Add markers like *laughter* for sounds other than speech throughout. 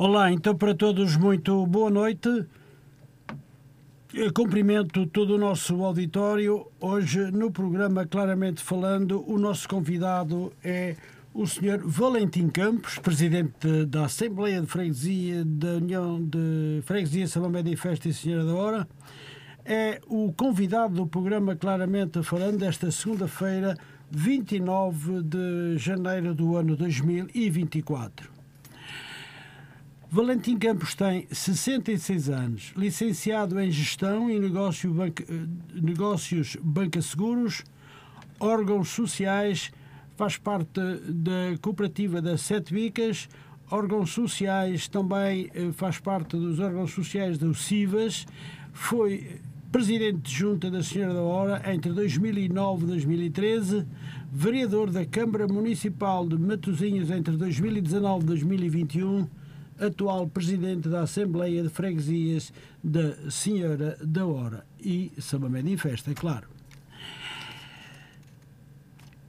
Olá, então para todos muito boa noite. Eu cumprimento todo o nosso auditório. Hoje, no programa Claramente Falando, o nosso convidado é o Sr. Valentim Campos, presidente da Assembleia de Freguesia da União de Freguesia Salamédia e Festa e Senhora da Hora. É o convidado do programa Claramente Falando desta segunda-feira, 29 de janeiro do ano 2024. Valentim Campos tem 66 anos, licenciado em Gestão e Negócio banca, Negócios Banca Seguros, órgãos sociais, faz parte da cooperativa das Sete Bicas, órgãos sociais também eh, faz parte dos órgãos sociais do CIVAS, foi presidente de junta da Senhora da Hora entre 2009 e 2013, vereador da Câmara Municipal de Matosinhos entre 2019 e 2021, atual presidente da Assembleia de Freguesias da Senhora da Hora e Samamede em Festa, é claro.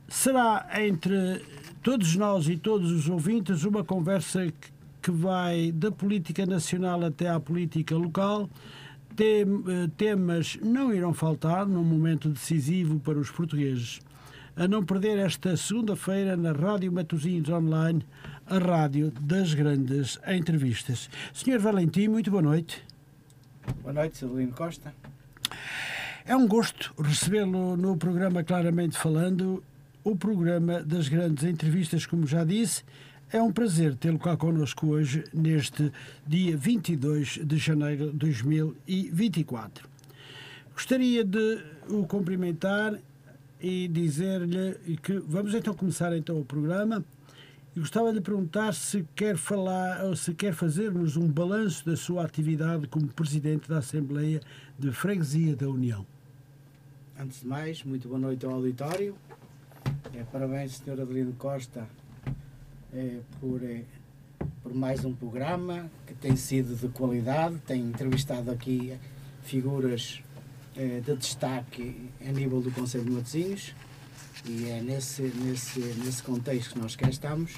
Será entre todos nós e todos os ouvintes uma conversa que vai da política nacional até à política local. Temas não irão faltar num momento decisivo para os portugueses. A não perder esta segunda-feira na Rádio Matosinhos Online, a rádio das grandes entrevistas. Senhor Valentim, muito boa noite. Boa noite, Silvino Costa. É um gosto recebê-lo no programa Claramente Falando, o programa das grandes entrevistas, como já disse. É um prazer tê-lo cá connosco hoje, neste dia 22 de janeiro de 2024. Gostaria de o cumprimentar e dizer-lhe que vamos então começar então o programa gostava de lhe perguntar se quer falar ou se quer fazer-nos um balanço da sua atividade como Presidente da Assembleia de Freguesia da União. Antes de mais, muito boa noite ao auditório. É, parabéns, Sr. Adelino Costa, é, por, é, por mais um programa que tem sido de qualidade. Tem entrevistado aqui figuras é, de destaque a nível do Conselho de Matosinhos e é nesse, nesse, nesse contexto que nós cá estamos.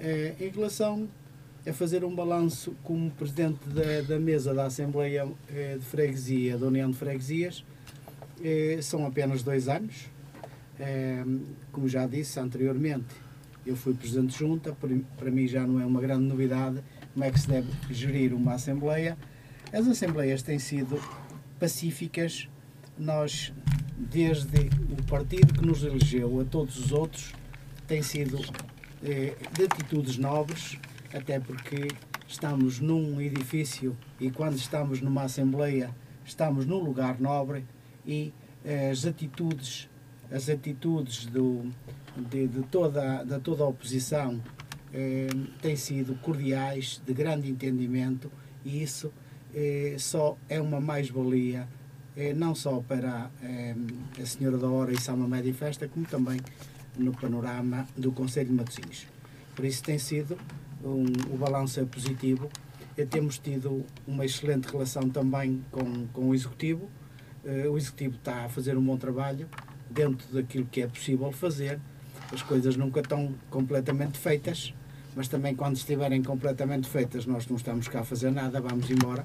É, em relação a fazer um balanço como Presidente da, da mesa da Assembleia é, de Freguesia, da União de Freguesias, é, são apenas dois anos. Como já disse anteriormente, eu fui Presidente de Junta, para mim já não é uma grande novidade como é que se deve gerir uma Assembleia. As Assembleias têm sido pacíficas, nós desde o partido que nos elegeu a todos os outros, tem sido eh, de atitudes nobres, até porque estamos num edifício e quando estamos numa Assembleia estamos num lugar nobre e eh, as atitudes as atitudes do, de, de, toda, de toda a oposição eh, têm sido cordiais, de grande entendimento e isso eh, só é uma mais-valia eh, não só para eh, a Senhora da Hora e Salma Média Festa, como também no panorama do Conselho de Matosinhos. Por isso tem sido um, o balanço é positivo. E temos tido uma excelente relação também com, com o Executivo. Eh, o Executivo está a fazer um bom trabalho dentro daquilo que é possível fazer. As coisas nunca estão completamente feitas, mas também quando estiverem completamente feitas, nós não estamos cá a fazer nada, vamos embora.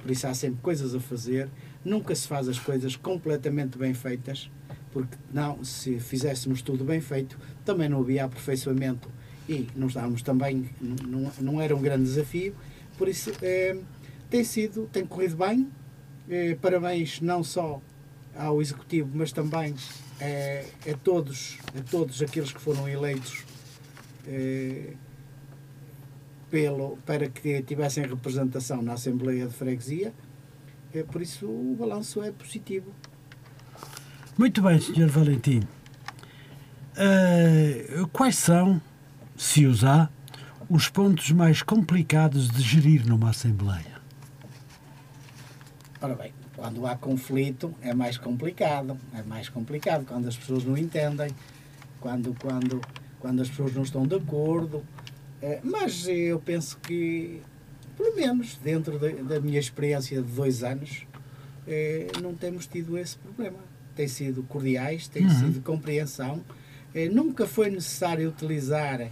Por isso há sempre coisas a fazer Nunca se faz as coisas completamente bem feitas, porque não, se fizéssemos tudo bem feito, também não havia aperfeiçoamento e não estávamos também, não, não era um grande desafio. Por isso é, tem sido, tem corrido bem. É, parabéns não só ao Executivo, mas também é, a, todos, a todos aqueles que foram eleitos pelo, para que tivessem representação na Assembleia de Freguesia. Por isso o balanço é positivo. Muito bem, Sr. Valentim. Uh, quais são, se os há, os pontos mais complicados de gerir numa Assembleia? Ora bem, quando há conflito é mais complicado. É mais complicado quando as pessoas não entendem, quando, quando, quando as pessoas não estão de acordo. É, mas eu penso que pelo menos dentro da, da minha experiência de dois anos, eh, não temos tido esse problema. Tem sido cordiais, tem uhum. sido compreensão. Eh, nunca foi necessário utilizar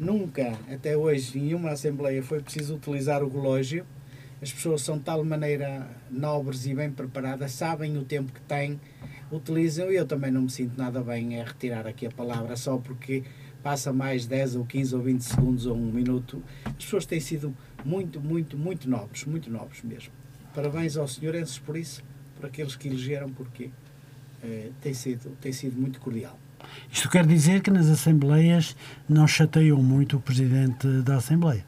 nunca, até hoje, em uma Assembleia foi preciso utilizar o relógio. As pessoas são de tal maneira nobres e bem preparadas, sabem o tempo que têm, utilizam e eu também não me sinto nada bem a retirar aqui a palavra só porque passa mais 10 ou 15 ou 20 segundos ou um minuto. As pessoas têm sido muito, muito, muito nobres, muito nobres mesmo. Parabéns aos senhorenses por isso, por aqueles que elegeram, porque eh, tem, sido, tem sido muito cordial. Isto quer dizer que nas Assembleias não chateiam muito o Presidente da Assembleia?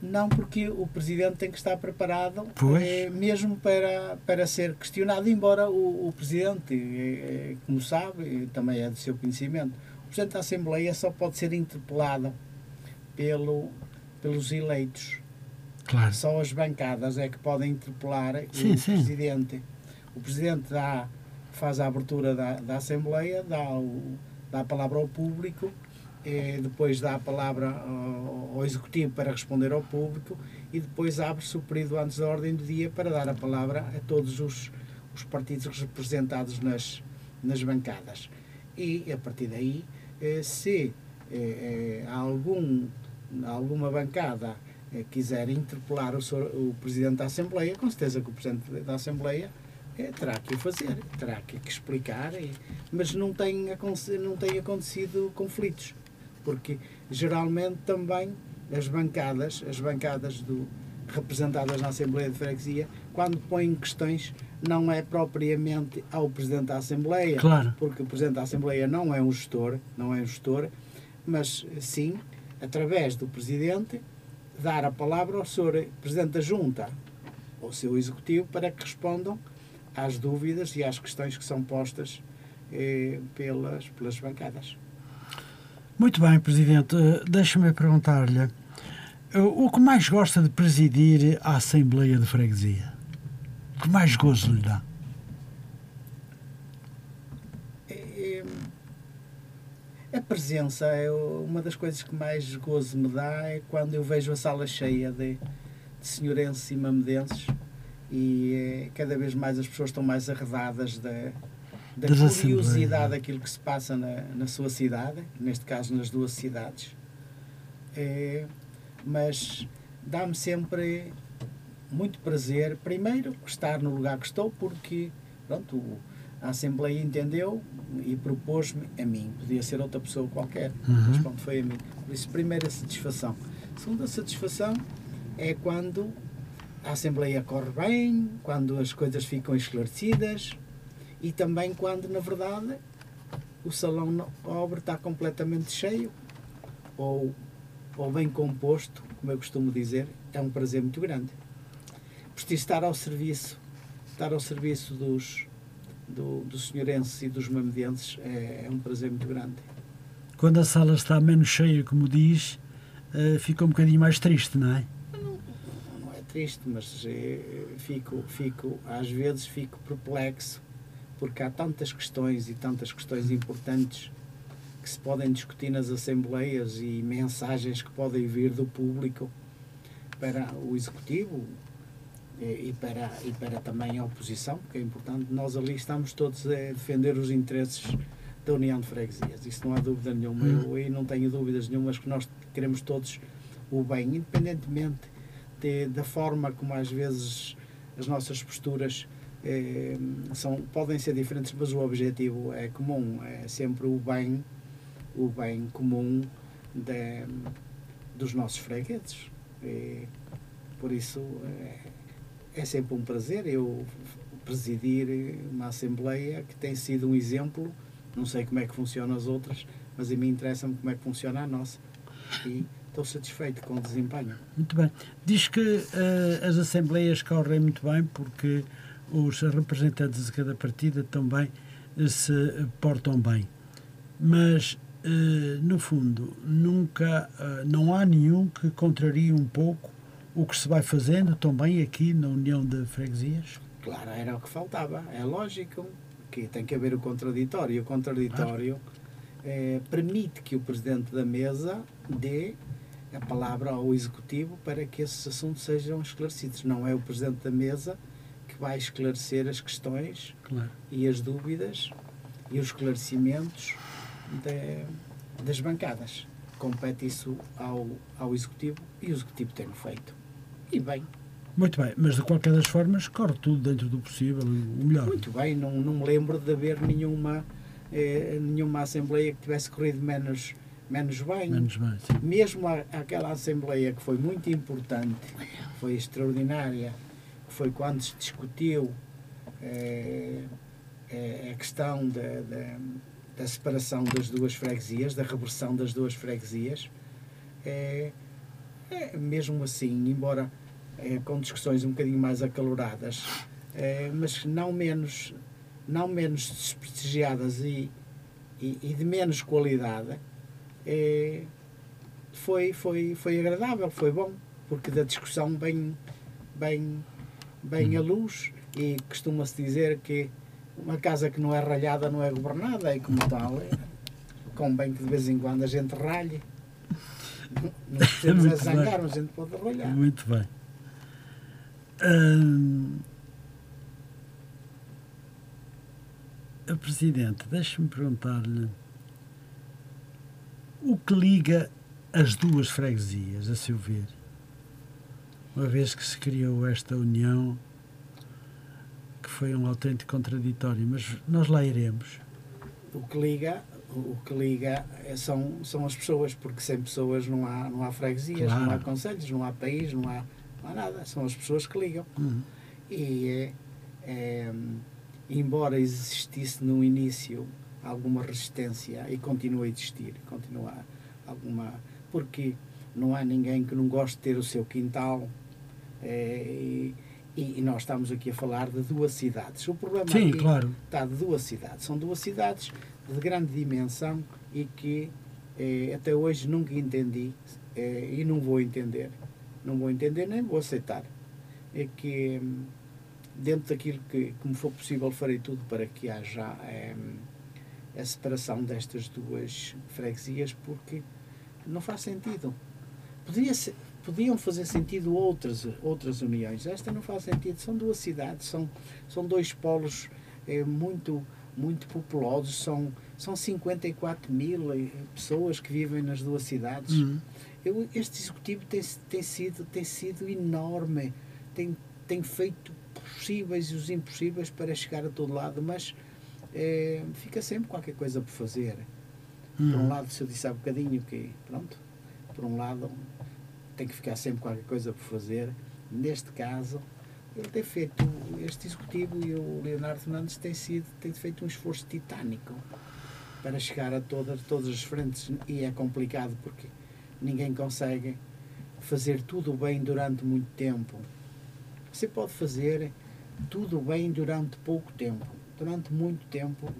Não, porque o Presidente tem que estar preparado eh, mesmo para, para ser questionado, embora o, o Presidente, eh, como sabe, também é do seu conhecimento, o Presidente da Assembleia só pode ser interpelado pelo, pelos eleitos. Claro. Só as bancadas é que podem interpelar sim, o sim. Presidente. O Presidente dá, faz a abertura da, da Assembleia, dá, o, dá a palavra ao público, e depois dá a palavra ao, ao Executivo para responder ao público e depois abre-se o período antes da ordem do dia para dar a palavra a todos os, os partidos representados nas, nas bancadas. E a partir daí, eh, se eh, há algum, alguma bancada eh, quiser interpelar o, o Presidente da Assembleia, com certeza que o Presidente da Assembleia é, terá que o fazer, terá que, que explicar, e, mas não tem, não tem acontecido conflitos, porque geralmente também as bancadas, as bancadas do, representadas na Assembleia de Freguesia, quando põem questões, não é propriamente ao Presidente da Assembleia, claro. porque o Presidente da Assembleia não é um gestor, não é um gestor, mas sim, através do Presidente, dar a palavra ao Sr. Presidente da Junta, ao seu Executivo, para que respondam às dúvidas e às questões que são postas eh, pelas, pelas bancadas. Muito bem, Presidente. Deixa-me perguntar-lhe o que mais gosta de presidir a Assembleia de Freguesia? O que mais gozo lhe dá? É, a presença é uma das coisas que mais gozo me dá é quando eu vejo a sala cheia de, de senhorenses e mamedenses e é, cada vez mais as pessoas estão mais arredadas da, da curiosidade daquilo que se passa na, na sua cidade, neste caso nas duas cidades. É, mas dá-me sempre muito prazer, primeiro, estar no lugar que estou, porque pronto, a Assembleia entendeu e propôs-me a mim. Podia ser outra pessoa qualquer, uhum. mas pronto, foi a mim. Por isso, primeira satisfação. Segunda satisfação é quando a Assembleia corre bem, quando as coisas ficam esclarecidas e também quando, na verdade, o salão obra está completamente cheio ou, ou bem composto, como eu costumo dizer, é um prazer muito grande. Por estar ao serviço, estar ao serviço dos, do, dos senhorenses e dos mamedienses é, é, um prazer muito grande. Quando a sala está menos cheia, como diz, uh, fica um bocadinho mais triste, não é? Triste, mas é, fico, fico, às vezes fico perplexo, porque há tantas questões e tantas questões importantes que se podem discutir nas assembleias e mensagens que podem vir do público para o executivo e, e para, e para também a oposição, que é importante. Nós ali estamos todos a defender os interesses da União de Freguesias, isso não há dúvida nenhuma. Hum. Eu aí não tenho dúvidas nenhumas que nós queremos todos o bem, independentemente de, da forma como às vezes as nossas posturas eh, são, podem ser diferentes, mas o objetivo é comum, é sempre o bem, o bem comum de, dos nossos fregueses. E, por isso é, é sempre um prazer eu presidir uma Assembleia que tem sido um exemplo. Não sei como é que funcionam as outras, mas a mim interessa-me como é que funciona a nossa. E, estou satisfeito com o desempenho. Muito bem. Diz que uh, as assembleias correm muito bem porque os representantes de cada partida também uh, se portam bem. Mas, uh, no fundo, nunca, não há nenhum que contrarie um pouco o que se vai fazendo também aqui na União de Freguesias? Claro, era o que faltava. É lógico que tem que haver o contraditório. O contraditório claro. permite que o presidente da mesa dê a palavra ao Executivo para que esses assuntos sejam esclarecidos. Não é o Presidente da Mesa que vai esclarecer as questões claro. e as dúvidas e os esclarecimentos de, das bancadas. compete isso ao, ao Executivo e o Executivo tem feito. E bem. Muito bem, mas de qualquer das formas corre tudo dentro do possível, o melhor. Muito bem, não, não me lembro de haver nenhuma, eh, nenhuma Assembleia que tivesse corrido menos, menos bem. Menos bem. Mesmo a, aquela Assembleia que foi muito importante, foi extraordinária, que foi quando se discutiu eh, eh, a questão da, da, da, separação das duas freguesias, da reversão das duas freguesias. É, é, mesmo assim, embora é, com discussões um bocadinho mais acaloradas, é, mas não menos, não menos desprestigiadas e, e, e de menos qualidade, é, foi, foi, foi agradável, foi bom, porque da discussão bem, bem, bem à luz e costuma-se dizer que uma casa que não é ralhada não é governada e como tal é, convém que de vez em quando a gente ralhe. Não *laughs* precisamos a zangar, mas a gente pode ralhar. Muito bem. Hum, Presidente, deixe-me perguntar-lhe o que liga as duas freguesias, a seu ver? Uma vez que se criou esta união, que foi um autêntico contraditório, mas nós lá iremos. O que liga, o que liga são, são as pessoas, porque sem pessoas não há, não há freguesias, claro. não há conselhos, não há país, não há, não há nada. São as pessoas que ligam. Uhum. E é, é, embora existisse no início alguma resistência e continua a existir, continua alguma. Porque não há ninguém que não goste de ter o seu quintal. É, e, e, nós estamos aqui a falar de duas cidades. O problema Sim, claro. está de duas cidades. São duas cidades de grande dimensão e que eh, até hoje nunca entendi eh, e não vou entender. Não vou entender nem vou aceitar. É que dentro daquilo que, me for possível farei tudo para que haja eh, a separação destas duas freguesias porque não faz sentido. Ser, podiam fazer sentido outras, outras uniões. Esta não faz sentido. São duas cidades, são, são dois polos é, muito, muito populosos. São, são 54 mil eh, pessoas que vivem nas duas cidades. Uhum. Eu, este executivo tem, tem, sido, tem sido enorme. Tem, tem feito possíveis e os impossíveis para chegar a todo lado, mas é, fica sempre qualquer coisa por fazer. Uhum. Por um lado, se eu disse há bocadinho que, pronto, por um lado, tem que ficar sempre qualquer coisa por fazer. Neste caso, ele tem feito, este executivo e o Leonardo Fernandes tem, sido, tem feito um esforço titânico para chegar a todas, todas as frentes e é complicado porque ninguém consegue fazer tudo bem durante muito tempo. Você pode fazer tudo bem durante pouco tempo. Durante muito tempo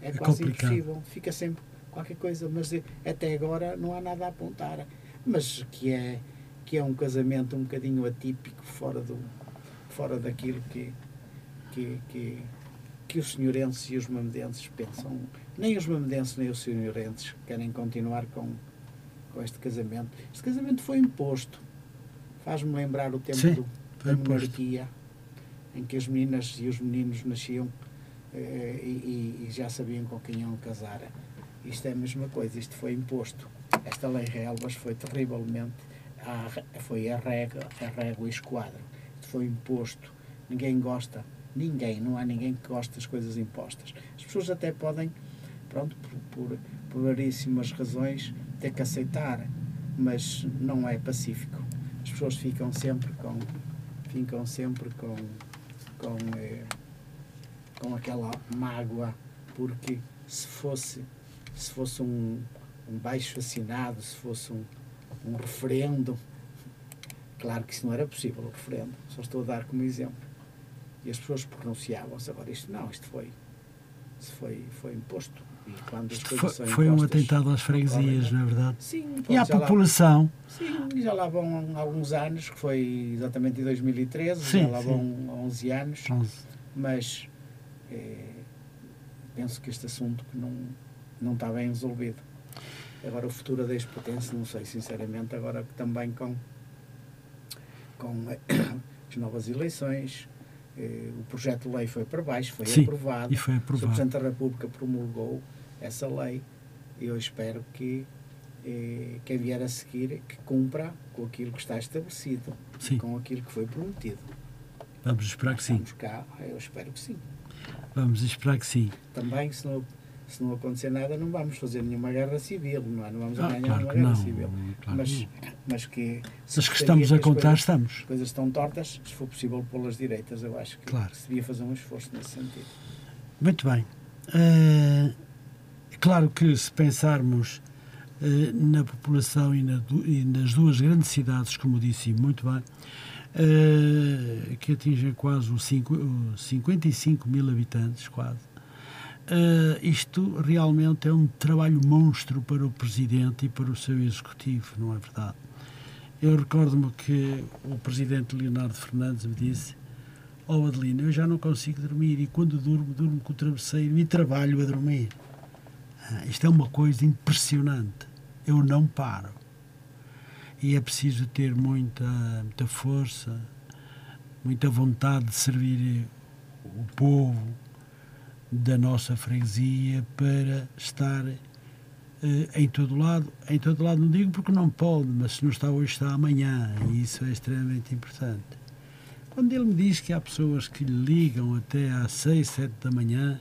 é, É quase complicado. impossível. Fica sempre qualquer coisa, mas eh, até agora não há nada a apontar. Mas que é, que é um casamento um bocadinho atípico, fora, do, fora daquilo que, que, que, que os senhorenses e os mamedenses pensam. Nem os mamedenses nem os senhorenses querem continuar com, com este casamento. Este casamento foi imposto. Faz-me lembrar o tempo Sim, do, da imposto. monarquia, em que as meninas e os meninos nasciam e, e já sabiam com quem iam casar. Isto é a mesma coisa, isto foi imposto. Esta lei Relvas foi terrivelmente, a, foi a régua, a régua e esquadro. Isto foi imposto. Ninguém gosta, ninguém, não há ninguém que goste das coisas impostas. As pessoas até podem, pronto, por, por, por varíssimas razões, ter que aceitar, mas não é pacífico. As pessoas ficam sempre com, ficam sempre com, com, eh, com aquela mágoa, porque se fosse, se fosse um, um baixo assinado, se fosse um, um referendo, claro que isso não era possível, o referendo, só estou a dar como exemplo. E as pessoas pronunciavam-se, agora isto não, isto foi, isto foi, foi imposto. E quando as coisas foi, são foi um atentado às freguesias, não é verdade? Sim, E à já lá- população, Sim, já lá vão alguns anos, que foi exatamente em 2013, Sim, já lá sim. vão 11 anos, onze. mas eh, penso que este assunto que não, não está bem resolvido. Agora o futuro da ex-potência, não sei sinceramente, agora que também com, com *coughs* as novas eleições, eh, o projeto de lei foi para baixo, foi Sim, aprovado, e foi o aprovado. Presidente da República promulgou essa lei e eu espero que eh, quem vier a seguir que cumpra com aquilo que está estabelecido, Sim. com aquilo que foi prometido. Vamos esperar que sim. Vamos cá, eu espero que sim. Vamos esperar que sim. Também, se não, se não acontecer nada, não vamos fazer nenhuma guerra civil, não é? Não vamos Ah, ganhar claro uma que guerra não. civil. claro mas, mas que. se Mas que estamos a contar, coisas- estamos. As coisas estão tortas, se for possível pô-las direitas, eu acho que Claro. se devia fazer um esforço nesse sentido. Muito bem. Eh, claro que se pensarmos eh, na população e, na e nas duas grandes cidades, como disse muito bem, eh, que atingem quase os cinco- os 55 mil habitantes, quase, eh, isto realmente é um trabalho monstro para o Presidente e para o seu Executivo, não é verdade? Eu recordo-me que o Presidente Leonardo Fernandes me disse Oh Adelina, eu já não consigo dormir e quando durmo, durmo com o travesseiro e trabalho a dormir. Ah, isto é uma coisa impressionante. Eu não paro. E é preciso ter muita, muita força, muita vontade de servir o povo da nossa freguesia para estar eh, em todo lado. Em todo lado não digo porque não pode, mas se não está hoje, está amanhã. E isso é extremamente importante. Quando ele me diz que há pessoas que lhe ligam até às 6, 7 da manhã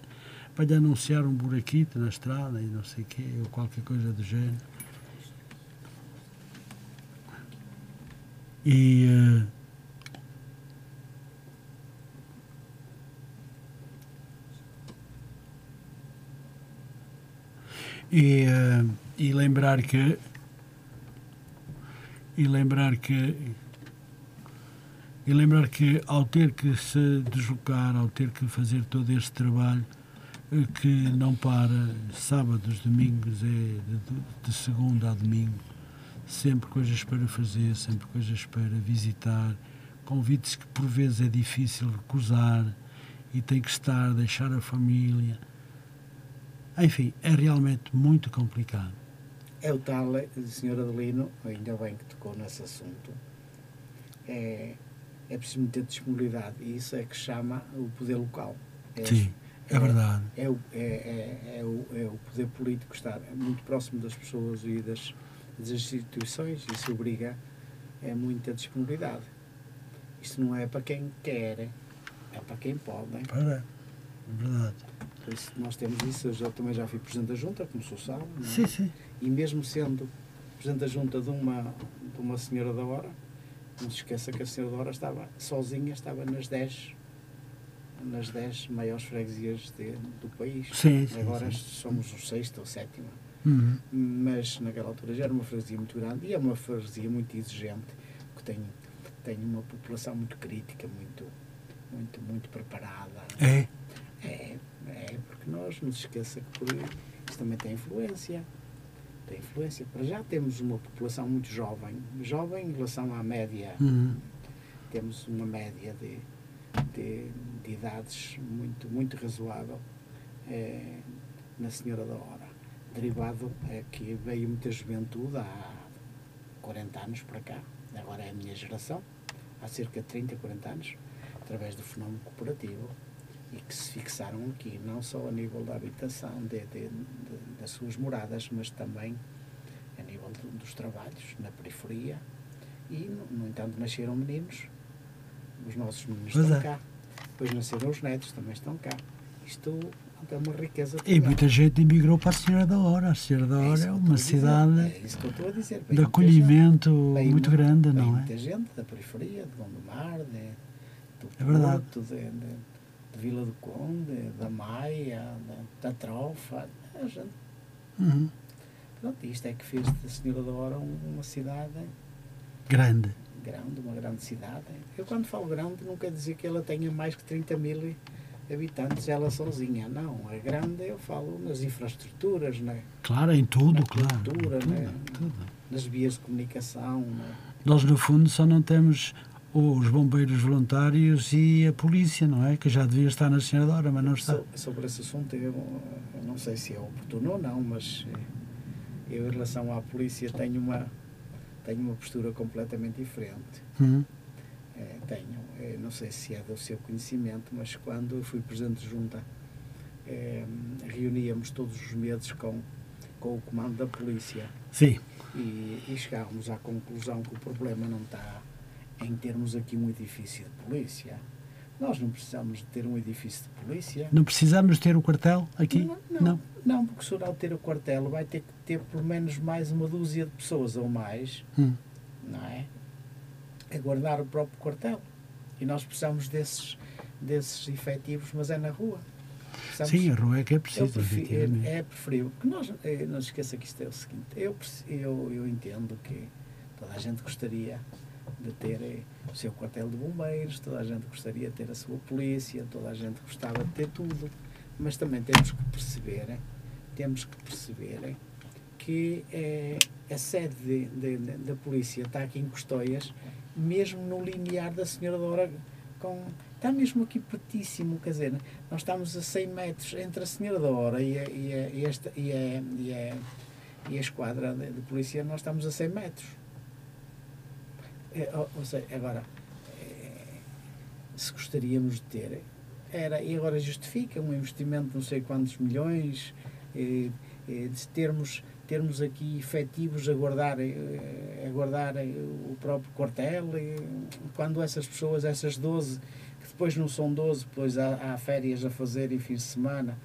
para lhe anunciar um buraquito na estrada e não sei o quê, ou qualquer coisa do género. E. eh, e, eh, e lembrar que. E lembrar que e lembrar que ao ter que se deslocar, ao ter que fazer todo este trabalho, eh, que não para sábados, domingos, é de, de segunda a domingo, sempre coisas para fazer, sempre coisas para visitar, convites que por vezes é difícil recusar e tem que estar, deixar a família. Enfim, é realmente muito complicado. É o tal, eh, Sr. Adelino, ainda bem que tocou nesse assunto, é, é preciso ter disponibilidade e isso é que chama o poder local. É, Sim, é verdade. É o, é, é, é o, é o poder político estar muito próximo das pessoas e das, das instituições, isso obriga é muita disponibilidade. Isto não é para quem quer, é para quem pode. Para, é verdade. Por isso nós temos isso, eu já, também já fui Presidente da Junta, como se sabe, é? Sim, sim. e mesmo sendo Presidente da Junta de uma, de uma Senhora da Hora, não se esqueça que a Senhora da Hora estava sozinha, estava nas 10 nas 10 maiores freguesias de- do país. Sim, sim, Agora sim. somos o sexto ou sétimo. Uhum. Mas naquela altura já era uma freguesia muito grande e é uma freguesia muito exigente, que tem, tem uma população muito crítica, muito, muito, muito preparada. É, É, é, porque nós não se esqueça que isso também tem influência. Tem influência. Para já temos uma população muito jovem. Jovem em relação à média. uhum. Temos uma média de, de, de idades muito, muito razoável é, na Senhora da Hora. Derivado é que veio muita juventude há 40 anos para cá. Agora é a minha geração. Há cerca de 30, 40 anos. Através do fenómeno cooperativo e que se fixaram aqui, não só a nível da habitação, de, de- de- das suas moradas, mas também a nível do- dos trabalhos na periferia. E, no, no entanto, nasceram meninos, os nossos meninos Pois estão é. cá. Depois nasceram os netos, também estão cá. Isto é uma riqueza. E total. muita gente emigrou para a Senhora da Hora. A Senhora da Hora é eu uma cidade É dizer. De acolhimento muito mu- grande, vem não é? muita gente da periferia, de Gondomar, de, do É verdade. Porto, de, de, de Vila do Conde, da Maia, da, da Trofa. A gente, Uhum. pronto, isto é que fez da Senhora da Hora um- uma cidade Grande. grande, uma grande cidade. Eu quando falo grande não quer dizer que ela tenha mais que 30 mil habitantes, ela sozinha. Não, é grande, eu falo nas infraestruturas, né? Claro, em tudo, Na claro. cultura, tudo, né? tudo. nas vias de comunicação. né? Nós, no fundo, só não temos os bombeiros voluntários e a polícia, não é? Que já devia estar na Hora, mas não está. So- Sobre esse assunto, eu, eu não sei se é oportuno ou não, mas eh, eu, em relação à polícia, tenho uma, tenho uma postura completamente diferente. Uhum. Eh, tenho, não sei se é do seu conhecimento, mas quando eu fui presidente de junta, eh, reuníamos todos os meses com, com o comando da polícia. Sim, e, e chegámos à conclusão que o problema não está em termos aqui um edifício de polícia. Nós não precisamos de ter um edifício de polícia. Não precisamos ter o quartel aqui? Não, não, não. porque se o ter o quartel vai ter que ter pelo menos mais uma dúzia de pessoas ou mais, hum. não é? A guardar o próprio quartel. E nós precisamos desses, desses efetivos, mas é na rua. Sim, a rua é que é preciso. Prefiro, é, é preferível. Que nós, eh, não se esqueça que isto é o seguinte: eu, eu, eu entendo que toda a gente gostaria de ter eh, o seu quartel de bombeiros, toda a gente gostaria de ter a sua polícia, toda a gente gostava de ter tudo, mas também temos que perceber, temos que perceber que é, a sede de, de, de, da polícia está aqui em Custóias, mesmo no linear da Senhora Dora, com, está mesmo aqui pertíssimo, quer dizer, nós estamos a 100 metros entre a Senhora Dora e a, e a, e esta, e a, e a, e a esquadra de, de polícia, nós estamos a 100 metros. É, ou seja, agora, é, se gostaríamos de ter, era, e agora justifica um investimento de não sei quantos milhões, é, de termos, termos aqui efetivos a guardar, a guardar o próprio quartel, quando essas pessoas, essas 12, que depois não são 12, depois há, há férias a fazer e fim de semana,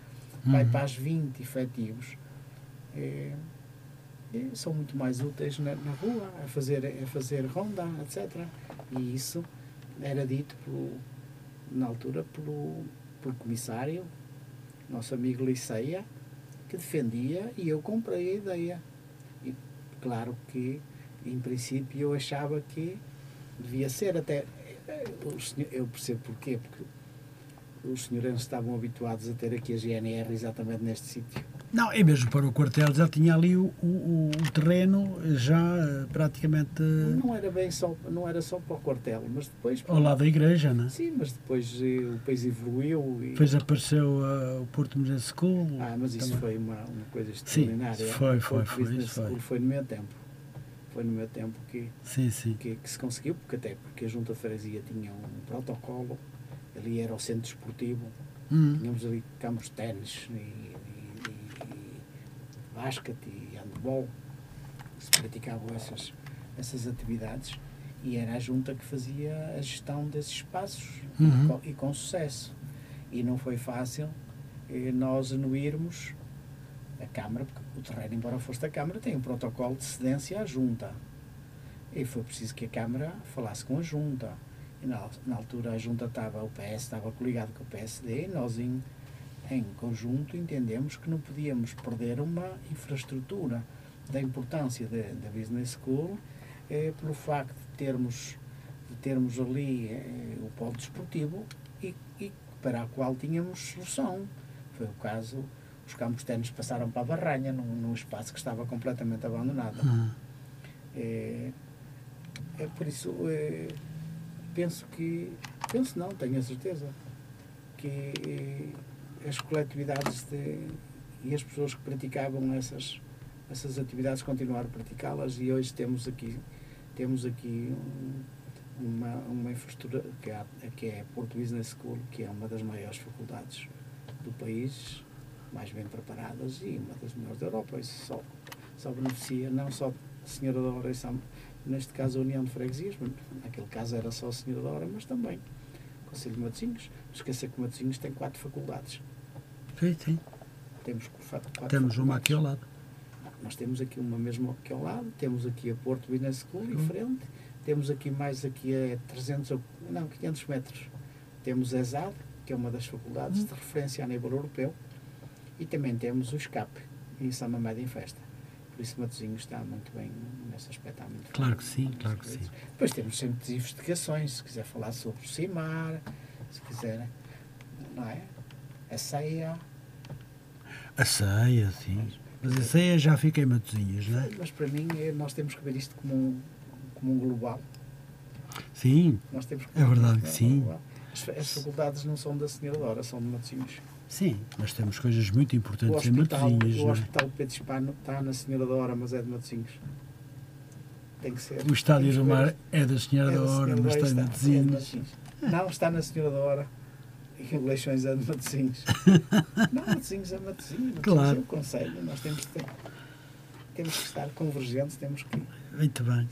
uhum. vai para as 20 efetivos. É, são muito mais úteis na, na, rua, a fazer, a fazer ronda, etc. E isso era dito pelo, na altura pelo, pelo comissário, nosso amigo Liceia, que defendia e eu comprei a ideia. E claro que, em princípio, eu achava que devia ser até. Eu percebo porquê, porque os senhores estavam habituados a ter aqui a GNR exatamente neste sítio não, e mesmo para o quartel já tinha ali o, o, o, terreno já eh, praticamente. Não era bem só, não era só para o quartel, mas depois. Ao lado da igreja, não é? Sim, mas depois eh, o país evoluiu. E... Depois apareceu uh, o Porto Music School. Ah, mas isso também. foi uma, uma coisa extraordinária. Sim, foi, foi, foi. Foi, foi. foi no meu tempo. Foi no meu tempo que, sim, sim. que, que se conseguiu, porque até porque a Junta Freguesia tinha um protocolo, ali era o centro esportivo, hum. tínhamos ali campos de ténis e basquete e handball, se praticavam essas, essas atividades e era a junta que fazia a gestão desses espaços uhum. e, com, e, com, sucesso. E não foi fácil eh, nós anuirmos a Câmara, porque o terreno, embora fosse da Câmara, tem um protocolo de cedência à junta. E foi preciso que a Câmara falasse com a junta. E na, na altura a junta estava, o PS estava coligado com o PSD, e nós em em conjunto, entendemos que não podíamos perder uma infraestrutura da importância da Business School eh, pelo facto de termos, de termos ali eh, o polo desportivo e, e, para a qual tínhamos solução. Foi o caso, os campos ténis passaram para a Barranha, num, num espaço que estava completamente abandonado. Uhum. É, é por isso, é, penso que, penso não, tenho a certeza, que as coletividades de, e as pessoas que praticavam essas, essas atividades continuaram a praticá-las e hoje temos aqui, temos aqui um, uma, uma infraestrutura que é, que é Porto Business School, que é uma das maiores faculdades do país, mais bem preparadas e uma das melhores da Europa. Isso só, só beneficia não só a Senhora da Hora, neste caso a União de Freguesias, naquele caso era só a Senhora da Hora, mas também Conselho de Matosinhos. Não esqueça que Matosinhos tem quatro faculdades. Sim, sim. Temos quatro Temos uma aqui ao lado. Nós temos aqui uma mesmo aqui ao lado, temos aqui a Porto Business School em frente, temos aqui mais aqui a 300, não, 500 metros. Temos a ESAD, que é uma das faculdades de referência a nível europeu, e também temos o SCAP, em São Mamede em Festa. Por isso Matosinhos está muito bem nesse aspecto. muito claro que sim, claro que sim. Depois temos sempre investigações, se quiser falar sobre o CIMAR, se quiser, não é? A ceia, a ceia, sim. Mas a ceia já fica em Matosinhos, não é? Mas para mim, é, nós temos que ver isto como um, como um global. Sim, nós temos que é verdade que sim. As, as, faculdades não são da Senhora Dora, são de Matosinhos. Sim, mas temos coisas muito importantes em Matosinhos. O é? Hospital Pedro Hispano está na Senhora Dora, mas é de Matosinhos. Tem que ser. O Estádio do Mar é da Senhora é da Hora, mas está em Matosinhos. É não, está na Senhora da Hora e Leixões é de Matosinhos. *laughs* não, Matosinhos é Matosinhos. Matosinhos claro. é o Conselho. Nós temos que ter, temos que estar convergentes, temos que. Muito bem.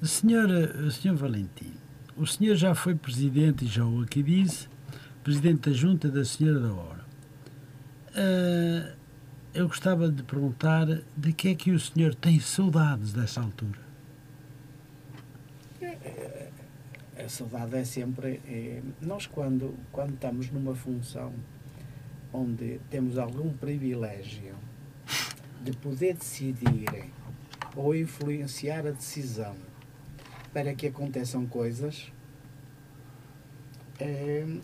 O senhor, o senhor Valentim, o senhor já foi presidente, e já o aqui disse, presidente da Junta da Senhora da Hora. Uh, eu gostava de perguntar de que é que o senhor tem saudades dessa altura? A saudade é sempre. É, nós, quando, quando estamos numa função onde temos algum privilégio de poder decidir ou influenciar a decisão para que aconteçam coisas, é,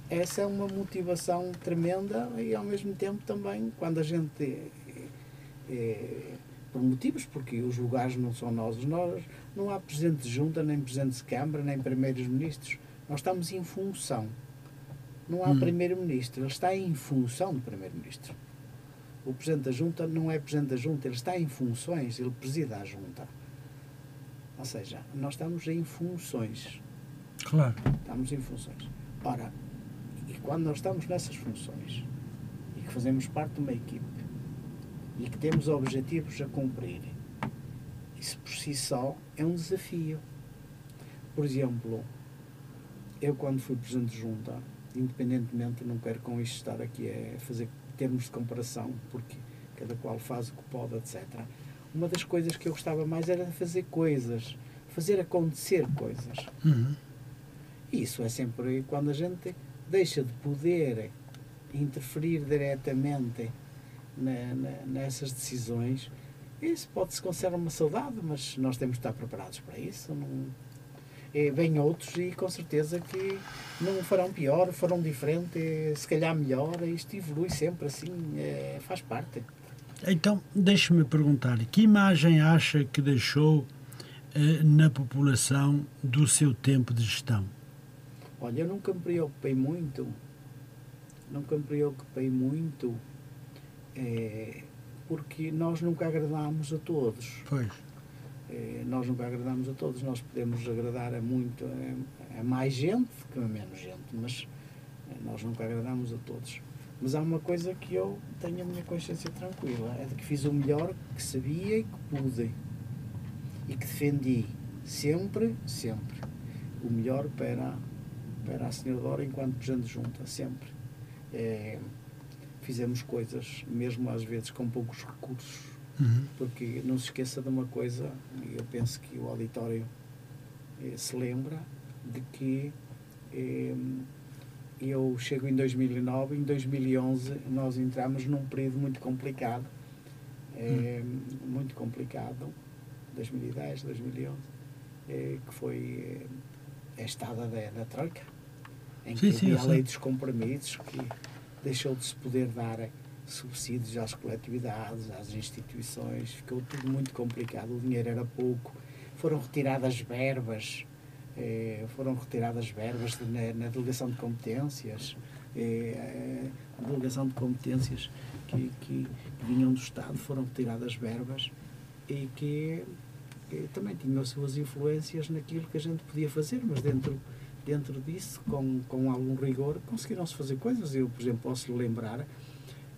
essa é uma motivação tremenda e ao mesmo tempo também quando a gente é, por motivos, porque os lugares não são nossos, nós não há presidente de junta, nem presidente de câmara, nem primeiros ministros, nós estamos em função. Não há hum. primeiro-ministro, ele está em função do primeiro-ministro. O presidente da junta não é presidente da junta, ele está em funções, ele presida a junta. Ou seja, nós estamos em funções. Claro. Estamos em funções. Ora, e quando nós estamos nessas funções e que fazemos parte de uma equipe e que temos objetivos a cumprir, isso por si só é um desafio. Por exemplo, eu quando fui presidente de junta, independentemente, não quero com isto estar aqui a fazer termos de comparação, porque cada qual faz o que pode, etc. Uma das coisas que eu gostava mais era fazer coisas, fazer acontecer coisas. Uhum. Isso é sempre quando a gente deixa de poder interferir diretamente na, na, nessas decisões. Isso pode-se considerar uma saudade, mas nós temos de estar preparados para isso. Não, é, vêm outros e com certeza que não farão pior, farão diferente, se calhar melhor. Isto evolui sempre assim, é, faz parte. Então, deixe-me perguntar que imagem acha que deixou eh, na população do seu tempo de gestão? Olha, eu nunca me preocupei muito, nunca me preocupei muito, é, porque nós nunca agradámos a todos. Pois. É, nós nunca agradamos a todos, nós podemos agradar a muito, a, a mais gente que a menos gente, mas é, nós nunca agradamos a todos. Mas há uma coisa que eu tenho a minha consciência tranquila, é de que fiz o melhor que sabia e que pude. E que defendi sempre, sempre, o melhor para para a Senhora Dora enquanto de Junta, sempre. É, fizemos coisas, mesmo às vezes com poucos recursos, uhum. porque não se esqueça de uma coisa, e eu penso que o auditório é, se lembra, de que é, eu chego em 2009, em 2011 nós entramos num período muito complicado, uhum. muito complicado, 2010, 2011, que foi a estada da, da Troika em sim, que sim, havia a lei dos compromissos que deixou de se poder dar subsídios às coletividades, às instituições, ficou tudo muito complicado, o dinheiro era pouco, foram retiradas verbas, eh, foram retiradas verbas de, na, na, delegação de competências, eh, a delegação de competências que, que, que, vinham do Estado, foram retiradas verbas e que, que também tinham as suas influências naquilo que a gente podia fazer, mas dentro dentro disso, com, com algum rigor, conseguiram-se fazer coisas. Eu, por exemplo, posso lembrar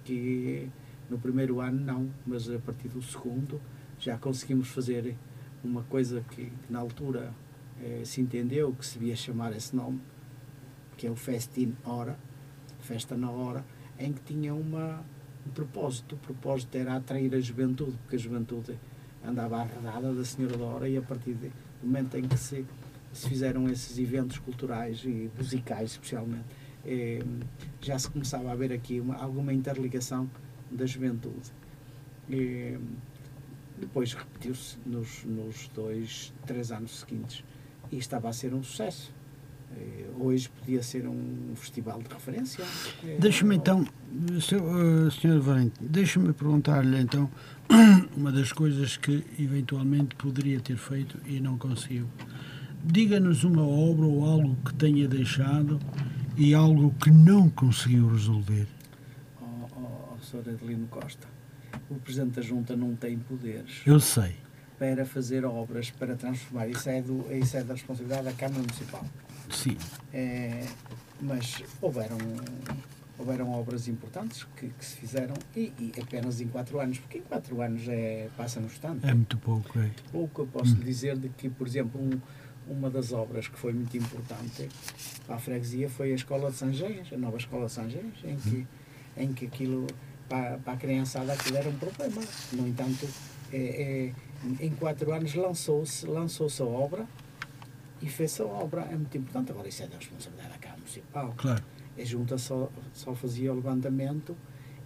que no primeiro ano não, mas a partir do segundo já conseguimos fazer uma coisa que, na altura eh, se entendeu que se devia chamar esse nome, que é o Festin Hora, Festa na Hora, em que tinha uma, um propósito. O propósito era atrair a juventude, porque a juventude andava arredada da Senhora da Hora e a partir do momento em que se se fizeram esses eventos culturais e musicais, especialmente, eh, já se começava a ver aqui uma, alguma interligação da juventude. Eh, depois repetiu-se nos, nos dois, três anos seguintes e estava a ser um sucesso. Eh, hoje podia ser um festival de referência. Deixa-me então, Sr. Valente, deixa-me perguntar-lhe então *coughs* uma das coisas que eventualmente poderia ter feito e não conseguiu. Diga-nos uma obra ou algo que tenha deixado e algo que não conseguiu resolver. Oh, oh, oh Sr. Adelino Costa, o Presidente da Junta não tem poderes. Eu sei. Para fazer obras, para transformar. Isso é, do, isso é da responsabilidade da Câmara Municipal. Sim. É, mas houveram houveram obras importantes que, que se fizeram e, e, apenas em quatro anos, porque em quatro anos é, passa no instante. É muito pouco, é. Pouco eu posso hum. dizer de que, por exemplo, um, uma das obras que foi muito importante para a freguesia foi a Escola de Sanjeias, a nova Escola de Sanjeias, em que, em que aquilo, para, para a criançada, aquilo era um problema. No entanto, é, é, em quatro anos lançou-se lançou a obra e fez a obra. É muito importante. Agora, isso é da responsabilidade da Câmara Municipal. Claro. A Junta só, só fazia o levantamento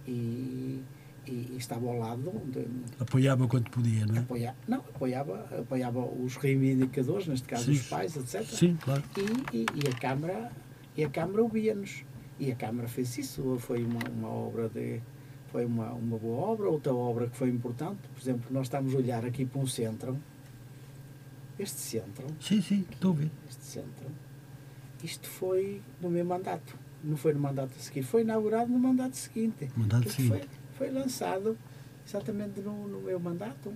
e, e, e estava ao lado. De, apoiava quanto podia, não é? Apoia, não, apoiava, apoiava os reivindicadores, neste caso Sim. os pais, etc. Sim, claro. E, e, e a Câmara, e a Câmara ouvia-nos. E a Câmara fez isso. Foi uma, uma obra de. Foi uma, uma boa obra. Outra obra que foi importante, por exemplo, nós estamos a olhar aqui para um centro. Este centro. Sim, sim, estou a ver. Este centro. Isto foi no meu mandato não foi no mandato seguinte, foi inaugurado no mandato seguinte. Mandato seguinte. Foi, foi lançado exatamente no, no, meu mandato.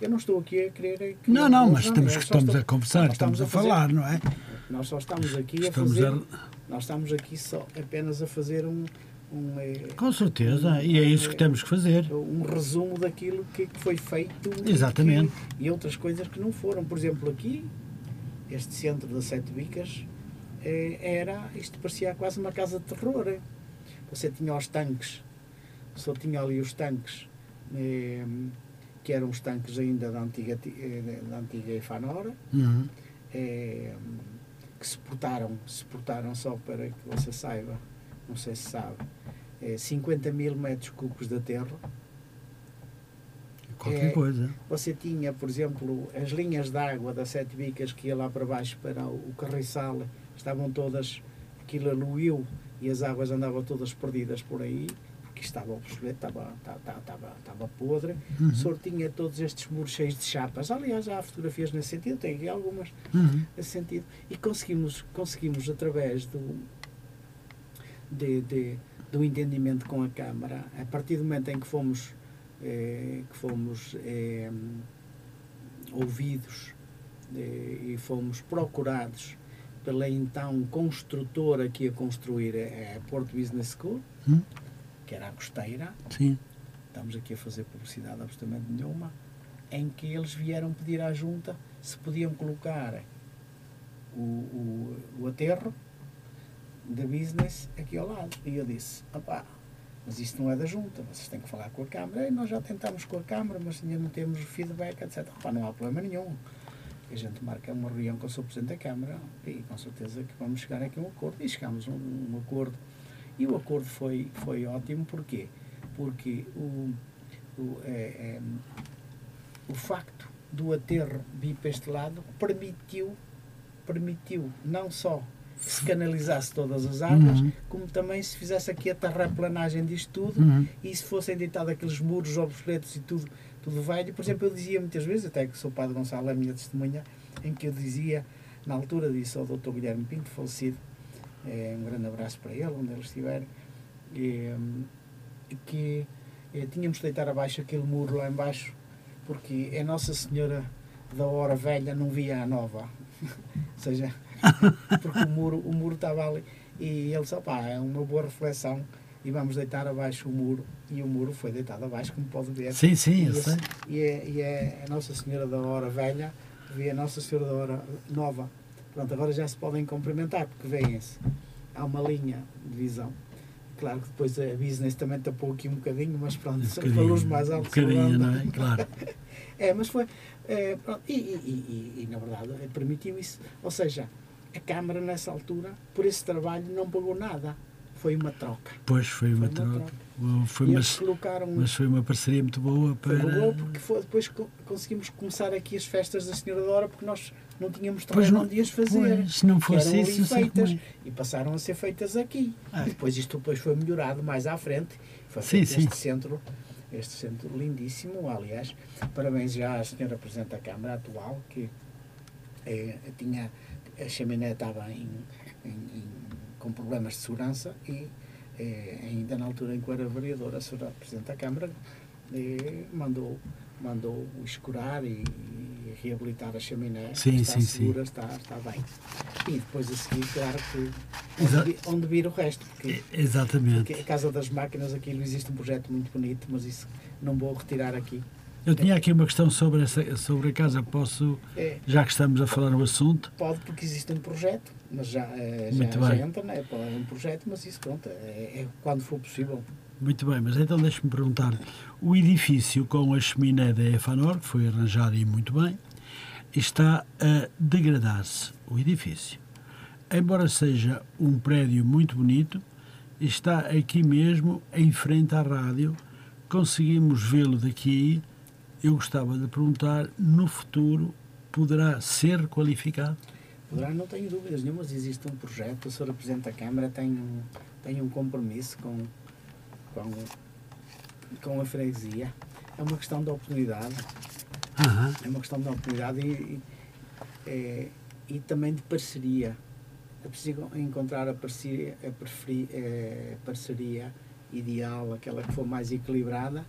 Eu não estou aqui a querer. Que não, não, mas estamos, estamos estou, a conversar, estamos, a, fazer, falar, não é? Nós só estamos aqui estamos a fazer. Nós estamos aqui só apenas a fazer um. um é, Com certeza, um, e é isso que temos que fazer. Um resumo daquilo que foi feito Exatamente. E, que, e outras coisas que não foram. Por exemplo, aqui, este centro das Sete Bicas é, era, isto parecia quase uma casa de terror. Você tinha os tanques, só tinha ali os tanques, é, que eram os tanques ainda da antiga, da antiga Ifanora, uhum. é, que se portaram, se portaram só para que você saiba, não sei se sabe, é, 50 mil metros cúbicos de terra. Qualquer é, coisa. Você tinha, por exemplo, as linhas de água das sete bicas que ia lá para baixo para o Carriçal estavam todas, aquilo aluiu e as águas andavam todas perdidas por aí, porque estava obsoleto, estava, estava, estava, estava podre. Uhum. O senhor tinha todos estes muros cheios de chapas. Aliás, há fotografias nesse sentido, tem aqui algumas uhum. nesse sentido. E conseguimos, conseguimos através do, de, de, do entendimento com a Câmara, a partir do momento em que fomos, eh, que fomos eh, ouvidos eh, e fomos procurados pela então construtora que ia construir a Porto Business School, hum? Que era a costeira. Sim. Estamos aqui a fazer publicidade absolutamente nenhuma, em que eles vieram pedir à junta se podiam colocar o, o, o aterro da business aqui ao lado. E eu disse, opá, mas isto não é da junta, vocês têm que falar com a Câmara. E nós já tentamos com a Câmara, mas ainda não temos feedback, etc. Opá, não há problema nenhum a gente marca uma reunião com o Sr. Presidente da Câmara e com certeza que vamos chegar aqui a um acordo. E chegamos a um, um acordo. E o acordo foi, foi ótimo, porquê? Porque o, o, é, é, o facto do aterro vir para este lado permitiu, permitiu não só se canalizasse todas as águas, uhum. como também se fizesse aqui a terraplanagem disto tudo uhum. e se fossem deitados aqueles muros obsoletos e tudo tudo velho. Por exemplo, eu dizia muitas vezes, até que sou padre Gonçalo, é a minha testemunha, em que eu dizia, na altura disse ao Dr. Guilherme Pinto, falecido, é, um grande abraço para ele, onde ele estiver, e, que é, tínhamos de deitar abaixo aquele muro lá embaixo, porque a Nossa Senhora da Hora Velha não via a nova. *laughs* Ou seja, *laughs* porque o muro, o muro estava ali. E ele disse, opá, é uma boa reflexão e vamos deitar abaixo o muro e o muro foi deitado abaixo, como pode ver. Sim, sim, eu sei. E é, e é a Nossa Senhora da Hora Velha e a Nossa Senhora da Hora Nova. Pronto, agora já se podem cumprimentar, porque vêm-se. Há uma linha de visão. Claro que depois a business também tapou aqui um bocadinho, mas pronto, um são valores mais altos. Um bocadinho, não é? Claro. *laughs* é, mas foi. É, e, e, e, e, na verdade permitiu isso. Ou seja, a Câmara nessa altura, por esse trabalho, não pagou nada foi uma troca. Pois, foi uma, foi uma troca. troca. Foi mas, colocaram, mas foi uma parceria muito boa para... Foi boa porque foi, depois conseguimos começar aqui as festas da Senhora da Hora porque nós não tínhamos terreno onde as fazer. Pois, se não fosse isso, feitas, E passaram a ser feitas aqui. Ah. Depois isto depois foi melhorado mais à frente. Foi sim, sim. este centro este centro lindíssimo, aliás, parabéns já à senhora Presidente da Câmara atual, que é, tinha, a chaminé estava em, em, em com problemas de segurança e eh, ainda na altura em que eu era vereador, a senhora Presidente da Câmara eh, mandou, mandou escurar e, e reabilitar a chaminé, Sim, está sim, segura, Está, está bem. E depois a seguir, claro que onde, onde vir o resto, porque, Exatamente. porque a Casa das Máquinas, aquilo existe um projeto muito bonito, mas isso não vou retirar aqui. Eu tinha aqui uma questão sobre, essa, sobre a casa. Posso, É, já que estamos a falar no assunto, pode porque existe um projeto, mas já, eh, já, Muito já bem. entra, né? pode um projeto, mas isso conta, é, é quando for possível. Muito bem, mas então deixe-me perguntar. O edifício com a chaminé da Efanor, que foi arranjado e muito bem, está a degradar-se. O edifício. Embora seja um prédio muito bonito, está aqui mesmo, em frente à rádio. Conseguimos vê-lo daqui. Eu gostava de perguntar, no futuro, poderá ser qualificado? Poderá, não tenho dúvidas nenhumas, existe um projeto, o Sr. Presidente da Câmara tem um, tem um compromisso com, com, com a freguesia. É uma questão de oportunidade, Aham. é uma questão de oportunidade e, e, é, e também de parceria. É preciso encontrar a parceria, a preferi- eh, parceria ideal, aquela que for mais equilibrada,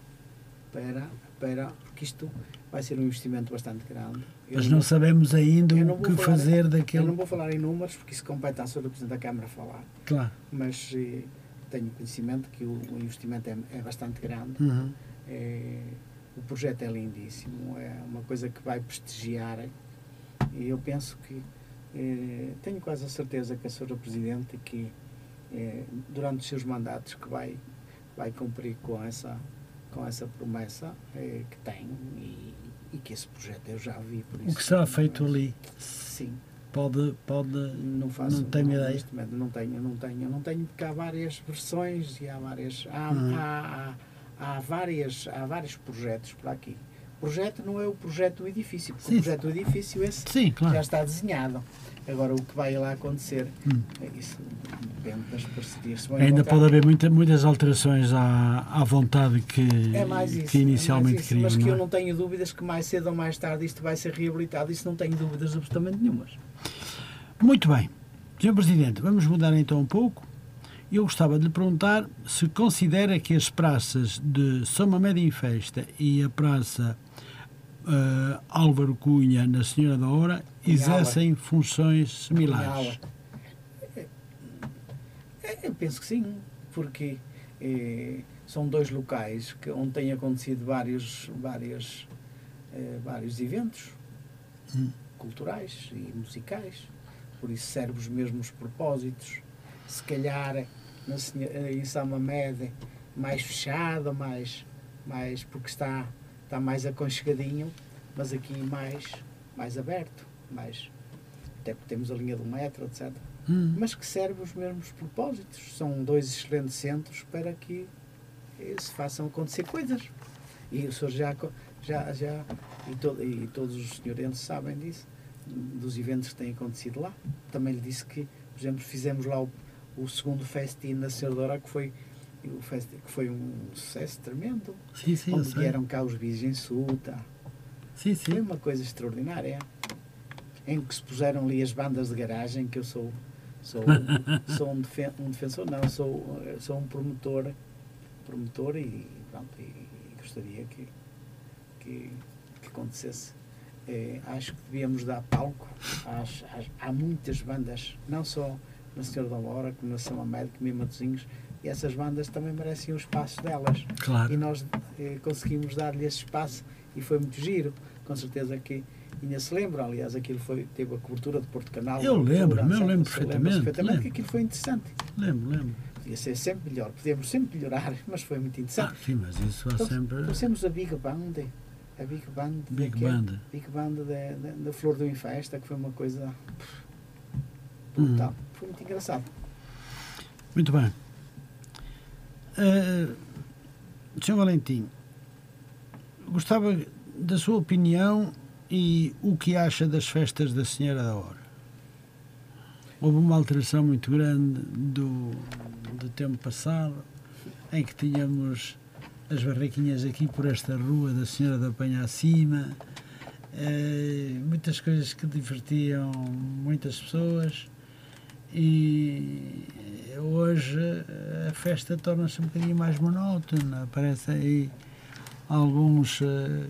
para, para, porque isto vai ser um investimento bastante grande. Eu Mas não não sabemos ainda o que falar- fazer Eu não daquele. vou falar em números, porque isso compete à Sra. Presidente da Câmara falar, Claro. mas eh, tenho conhecimento que o, o investimento é, é bastante grande. Uhum. É, o projeto é lindíssimo, é uma coisa que vai prestigiar e eu penso que eh, tenho quase a certeza que a Sra. Presidente que eh, durante os seus mandatos que vai, vai cumprir com essa, com essa promessa eh, que tem e, e que esse projeto eu já vi. Por O que será feito ali? Sim, Pode, pode. não faço. Não tenho ideia. neste momento Não tenho, não tenho, não tenho, porque há várias versões e há várias. Há, Uhum. há, há, há várias, há vários projetos para aqui. O projeto não é o projeto do edifício, porque Sim. o projeto do edifício esse Sim, claro. já está desenhado. Agora o que vai lá acontecer, Hum. é isso depende das parcerias. Ainda pode haver muita, muitas alterações à, à vontade que, É mais isso, que inicialmente é isso, queriam. mas que não eu é? não tenho dúvidas que mais cedo ou mais tarde isto vai ser reabilitado, isso não tenho dúvidas absolutamente nenhumas. Muito bem. Sr. Presidente, vamos mudar então um pouco. Eu gostava de lhe perguntar se considera que as praças de São Mamed em Festa e a Praça eh, Álvaro Cunha na Senhora da Hora Em exercem funções similares. aula. É, Eu penso que sim, porque eh, são dois locais que, onde têm acontecido vários, vários, eh, vários eventos Hum. culturais e musicais, por isso serve os mesmos propósitos. Se calhar na, Senho- eh, em São Mamed mais fechado, mais, mais porque está, está mais aconchegadinho, mas aqui mais, mais aberto, mais, até porque temos a linha do metro, etc Hum. mas que serve os mesmos propósitos. São dois excelentes centros para que eh, se façam acontecer coisas. E o senhor já, já, já e, to, e todos os senhores sabem disso, dos eventos que têm acontecido lá. Também lhe disse que, por exemplo, fizemos lá o, o segundo festim na Senhora Dora, que foi, o fest, que foi um sucesso tremendo, Sim, sim, onde vieram cá os bis em Suta. Sim, Foi sim. uma coisa extraordinária. Em que se puseram ali as bandas de garagem, que eu sou, sou, *laughs* sou um, defen- um defensor, não, sou, sou um promotor, promotor e, pronto, e, e gostaria que, que, que acontecesse. Eh, acho que devíamos dar palco às, às, há muitas bandas, não só na Senhora da Hora, como na São Amédio, como em Matosinhos, e essas bandas também merecem o espaço delas e Claro. nós eh, conseguimos dar-lhe esse espaço e foi muito giro. Com certeza que ainda se lembra, aliás, aquilo foi, teve a cobertura de Porto Canal. Eu altura, eu lembro certo? Perfeitamente, perfeitamente lembro. que aquilo foi interessante. Lembro, lembro. Podia ser sempre melhor, podíamos sempre melhorar, *laughs* mas foi muito Ah, interessante. sim, mas isso há Então, sempre. Trouxemos a Big Band, a Big Band, Big daquele- Band. Big Band da, Flor do Infesta, que foi uma coisa Uhum. brutal. Foi muito engraçado. Muito bem. Uh, Sr. Valentim, gostava da sua opinião e o que acha das festas da Senhora da Hora. Houve uma alteração muito grande do, do tempo passado, em que tínhamos as barraquinhas aqui por esta rua da Senhora da Penha acima, eh, muitas coisas que divertiam muitas pessoas. E hoje a festa torna-se um bocadinho mais monótona, aparecem aí alguns, eh,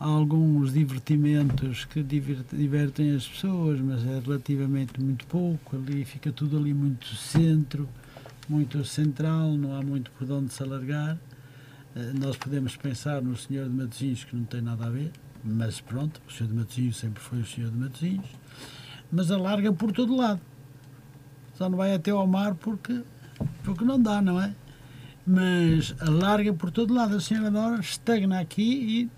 alguns divertimentos que divertem as pessoas, mas é relativamente muito pouco. Ali fica tudo ali muito centro, muito central, não há muito por onde se alargar. Eh, nós podemos pensar no Senhor de Matosinhos, que não tem nada a ver, mas pronto, o Senhor de Matosinhos sempre foi o Senhor de Matosinhos, mas alarga por todo lado. Só não vai até ao mar porque, porque não dá, não é? Mas alarga por todo lado. A Senhora Dora estagna aqui e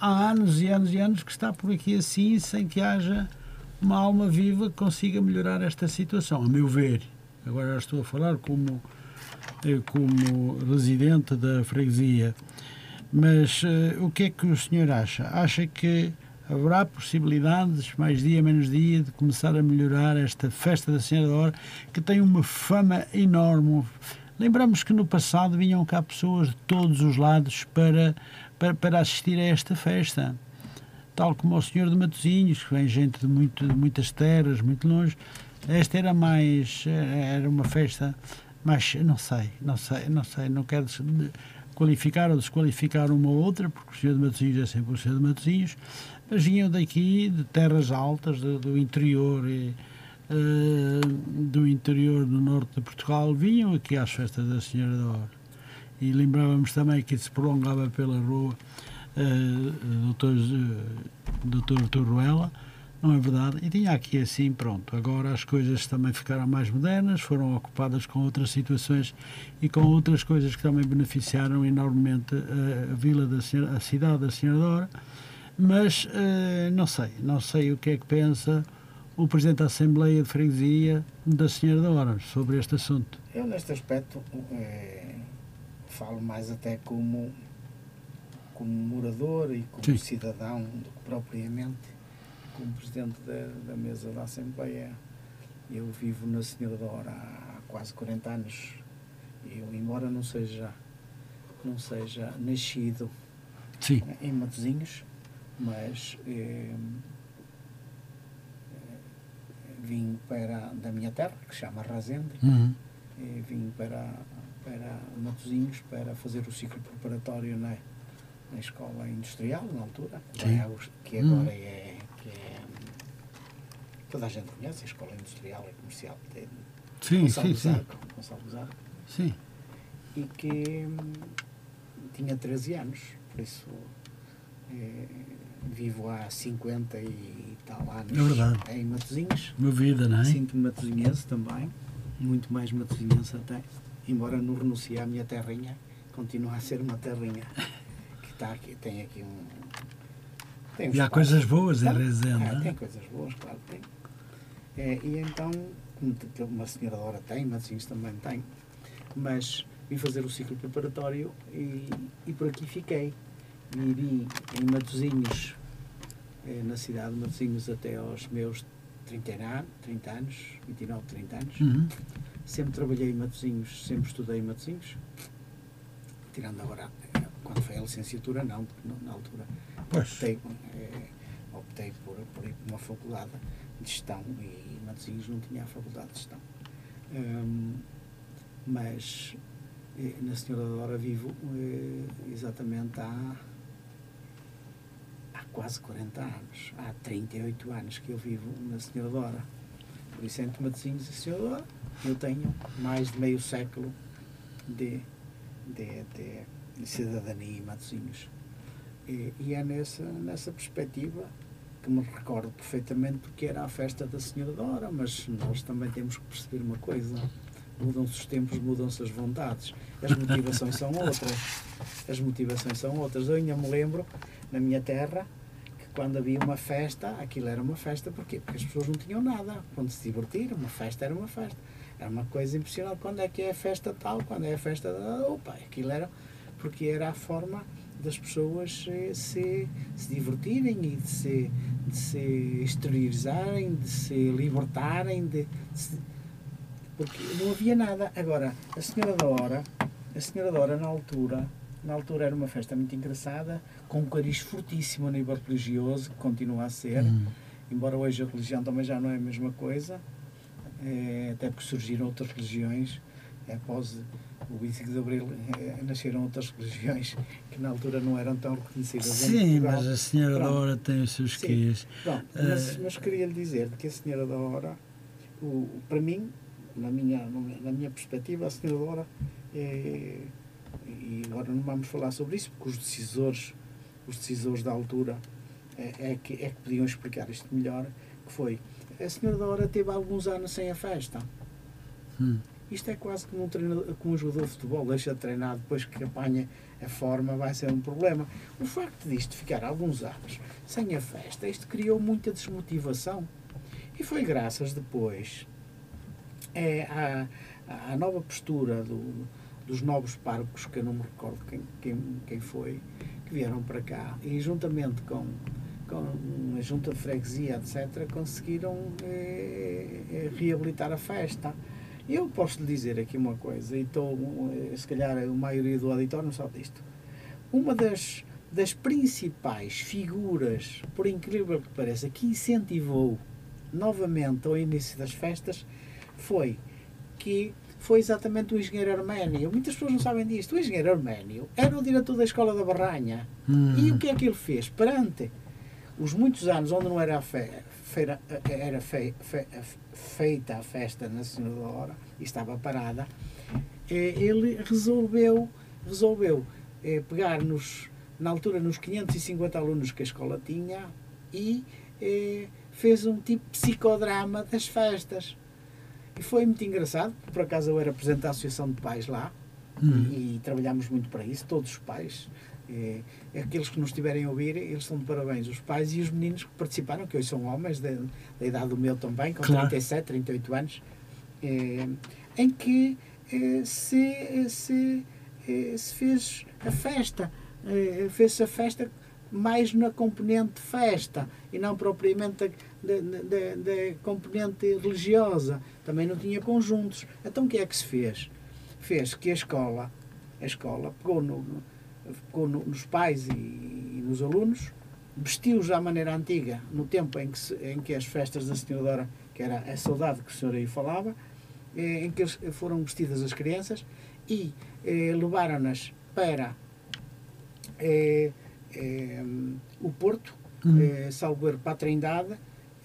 há anos e anos e anos que está por aqui assim, sem que haja uma alma viva que consiga melhorar esta situação, a meu ver. Agora estou a falar como, eh, como residente da freguesia. Mas uh, o que é que o senhor acha? Acha que haverá possibilidades, mais dia, menos dia, de começar a melhorar esta festa da Senhora da Hora, que tem uma fama enorme. Lembramos que no passado vinham cá pessoas de todos os lados para para, para assistir a esta festa. Tal como o Senhor de Matosinhos, que vem gente de, muito, de muitas terras, muito longe. Esta era mais. era uma festa mais. não sei, não sei, não sei, não quero qualificar ou desqualificar uma ou outra, porque o Senhor de Matosinhos é sempre o Senhor de Matosinhos, mas vinham daqui, de terras altas, do, do interior. E, Uh, do interior do norte de Portugal vinham aqui às festas da Senhora da Hora e lembrávamos também que se prolongava pela rua uh, Doutor, uh, Doutor Torruela, não é verdade? E tinha aqui assim, pronto. Agora as coisas também ficaram mais modernas, foram ocupadas com outras situações e com outras coisas que também beneficiaram enormemente a, a vila da Senhora, a cidade da Senhora Dora. Mas uh, não sei, não sei o que é que pensa o Presidente da Assembleia de Freguesia da Senhora Dora sobre este assunto. Eu, neste aspecto, é falo mais até como, como morador e como Sim. cidadão do que propriamente como presidente da, da mesa da Assembleia. Eu vivo na Senhora da Hora há quase 40 anos. Eu, embora não seja, não seja nascido Sim. em Matozinhos, mas eh, vim para da minha terra, que se chama Razende, uhum. vim para para Matosinhos para fazer o ciclo preparatório na, na escola industrial, na altura, que agora hum. é, que é. Toda a gente conhece, a escola industrial e comercial de sim, sim, sim. Sim. E que hum, tinha 13 anos, por isso é, vivo há 50 e tal anos é em Matosinhos. Uma vida, não é? Sinto-me matosinhense também, muito mais matosinhense até embora não renuncie à minha terrinha, continua a ser uma terrinha *laughs* que está aqui, tem aqui um. Tem e há coisas boas em Rezende. É, tem coisas boas, claro que tem. É, e então, uma senhora Dora tem, Matosinhos também tem, mas vim fazer o ciclo preparatório e, e por aqui fiquei. Vivi em Matosinhos, é, na cidade de Matosinhos, até aos meus 30 anos, 30 anos 29, 30 anos. Uhum. Sempre trabalhei em Matosinhos, sempre estudei em Matosinhos. Tirando agora, quando foi a licenciatura, não, porque na altura optei, é, optei por, por ir para uma faculdade de gestão e Matosinhos não tinha a faculdade de gestão. Um, mas eh, na Senhora da Dora vivo eh, exatamente há, há quase 40 anos, há 38 anos que eu vivo na Senhora Dora. Por isso entre Matosinhos e Senhora eu tenho mais de meio século de, de, de, cidadania em Matosinhos. E, e, é nessa, nessa perspectiva que me recordo perfeitamente porque era a festa da Senhora Dora, mas nós também temos que perceber uma coisa. Mudam-se os tempos, mudam-se as vontades. As motivações são outras. As motivações são outras. Eu ainda me lembro, na minha terra, que quando havia uma festa, aquilo era uma festa, porquê? Porque as pessoas não tinham nada. Quando se divertir, uma festa era uma festa. Era uma coisa impressionante. Quando é que é a festa tal? Quando é a festa. Da... Opa, aquilo era. Porque era a forma das pessoas eh, se, se divertirem e de se, de se exteriorizarem, de se libertarem, de, de se, porque não havia nada. Agora, a Senhora da Hora, a Senhora da Hora na altura, na altura era uma festa muito engraçada, com um cariz fortíssimo a nível religioso, que continua a ser, hum. embora hoje a religião também já não é a mesma coisa, é, até porque surgiram outras religiões após o 25 de Abril eh, nasceram outras religiões que na altura não eram tão reconhecidas. Sim, mas a Senhora da Pronto. Hora tem os seus quês. Pronto, mas, mas queria lhe dizer que a Senhora da Hora, o- para mim, na minha, na minha perspectiva, a Senhora da Hora, é, e agora não vamos falar sobre isso, porque os decisores, os decisores da altura é, é que, é que podiam explicar isto melhor, que foi, a Senhora da Hora teve alguns anos sem a festa. Hum. Isto é quase como um, treinador, como um jogador de futebol, deixa de treinar depois que apanha a forma, vai ser um problema. O facto disto ficar alguns anos sem a festa, isto criou muita desmotivação. E foi graças depois é, à, à nova postura do- dos novos párocos, que eu não me recordo quem, quem, quem foi, que vieram para cá e juntamente com, com a junta de freguesia, etc., conseguiram eh, eh, reabilitar a festa. Eu posso lhe dizer aqui uma coisa, e estou, eh, se calhar a maioria do auditório não sabe disto. Uma das, das principais figuras, por incrível que pareça, que incentivou novamente ao início das festas foi que foi exatamente o engenheiro Arménio. Muitas pessoas não sabem disto. O engenheiro Arménio era o diretor da escola da Barranha. Hum. E o que é que ele fez? Perante os muitos anos onde não era, a fe- feira, era fe- fe- feita a festa na Senhora e estava parada, ele resolveu, resolveu eh, pegar nos, na altura nos 550 alunos que a escola tinha e eh, fez um tipo de psicodrama das festas. E foi muito engraçado, porque por acaso eu era presidente da Associação de Pais lá, Hum. e, e trabalhámos muito para isso, todos os pais. Eh, aqueles que nos estiverem a ouvir, eles estão de parabéns, os pais e os meninos que participaram, que hoje são homens, da, da idade do meu também, com Claro. 37, 38 anos, eh, em que eh, se, se, se fez a festa, fez-se a festa mais na componente festa e não propriamente da componente religiosa. Também não tinha conjuntos. Então o que é que se fez? Fez que a escola, a escola pegou, no, pegou no- nos pais e, e nos alunos, vestiu-os à maneira antiga, no tempo em que, se- em que as festas da Senhora Dora, que era a saudade que o senhor aí falava, eh, em que eles foram vestidas as crianças e eh, levaram-nas para eh, eh, o Porto, Hum. eh, salvo erro, para a Trindade,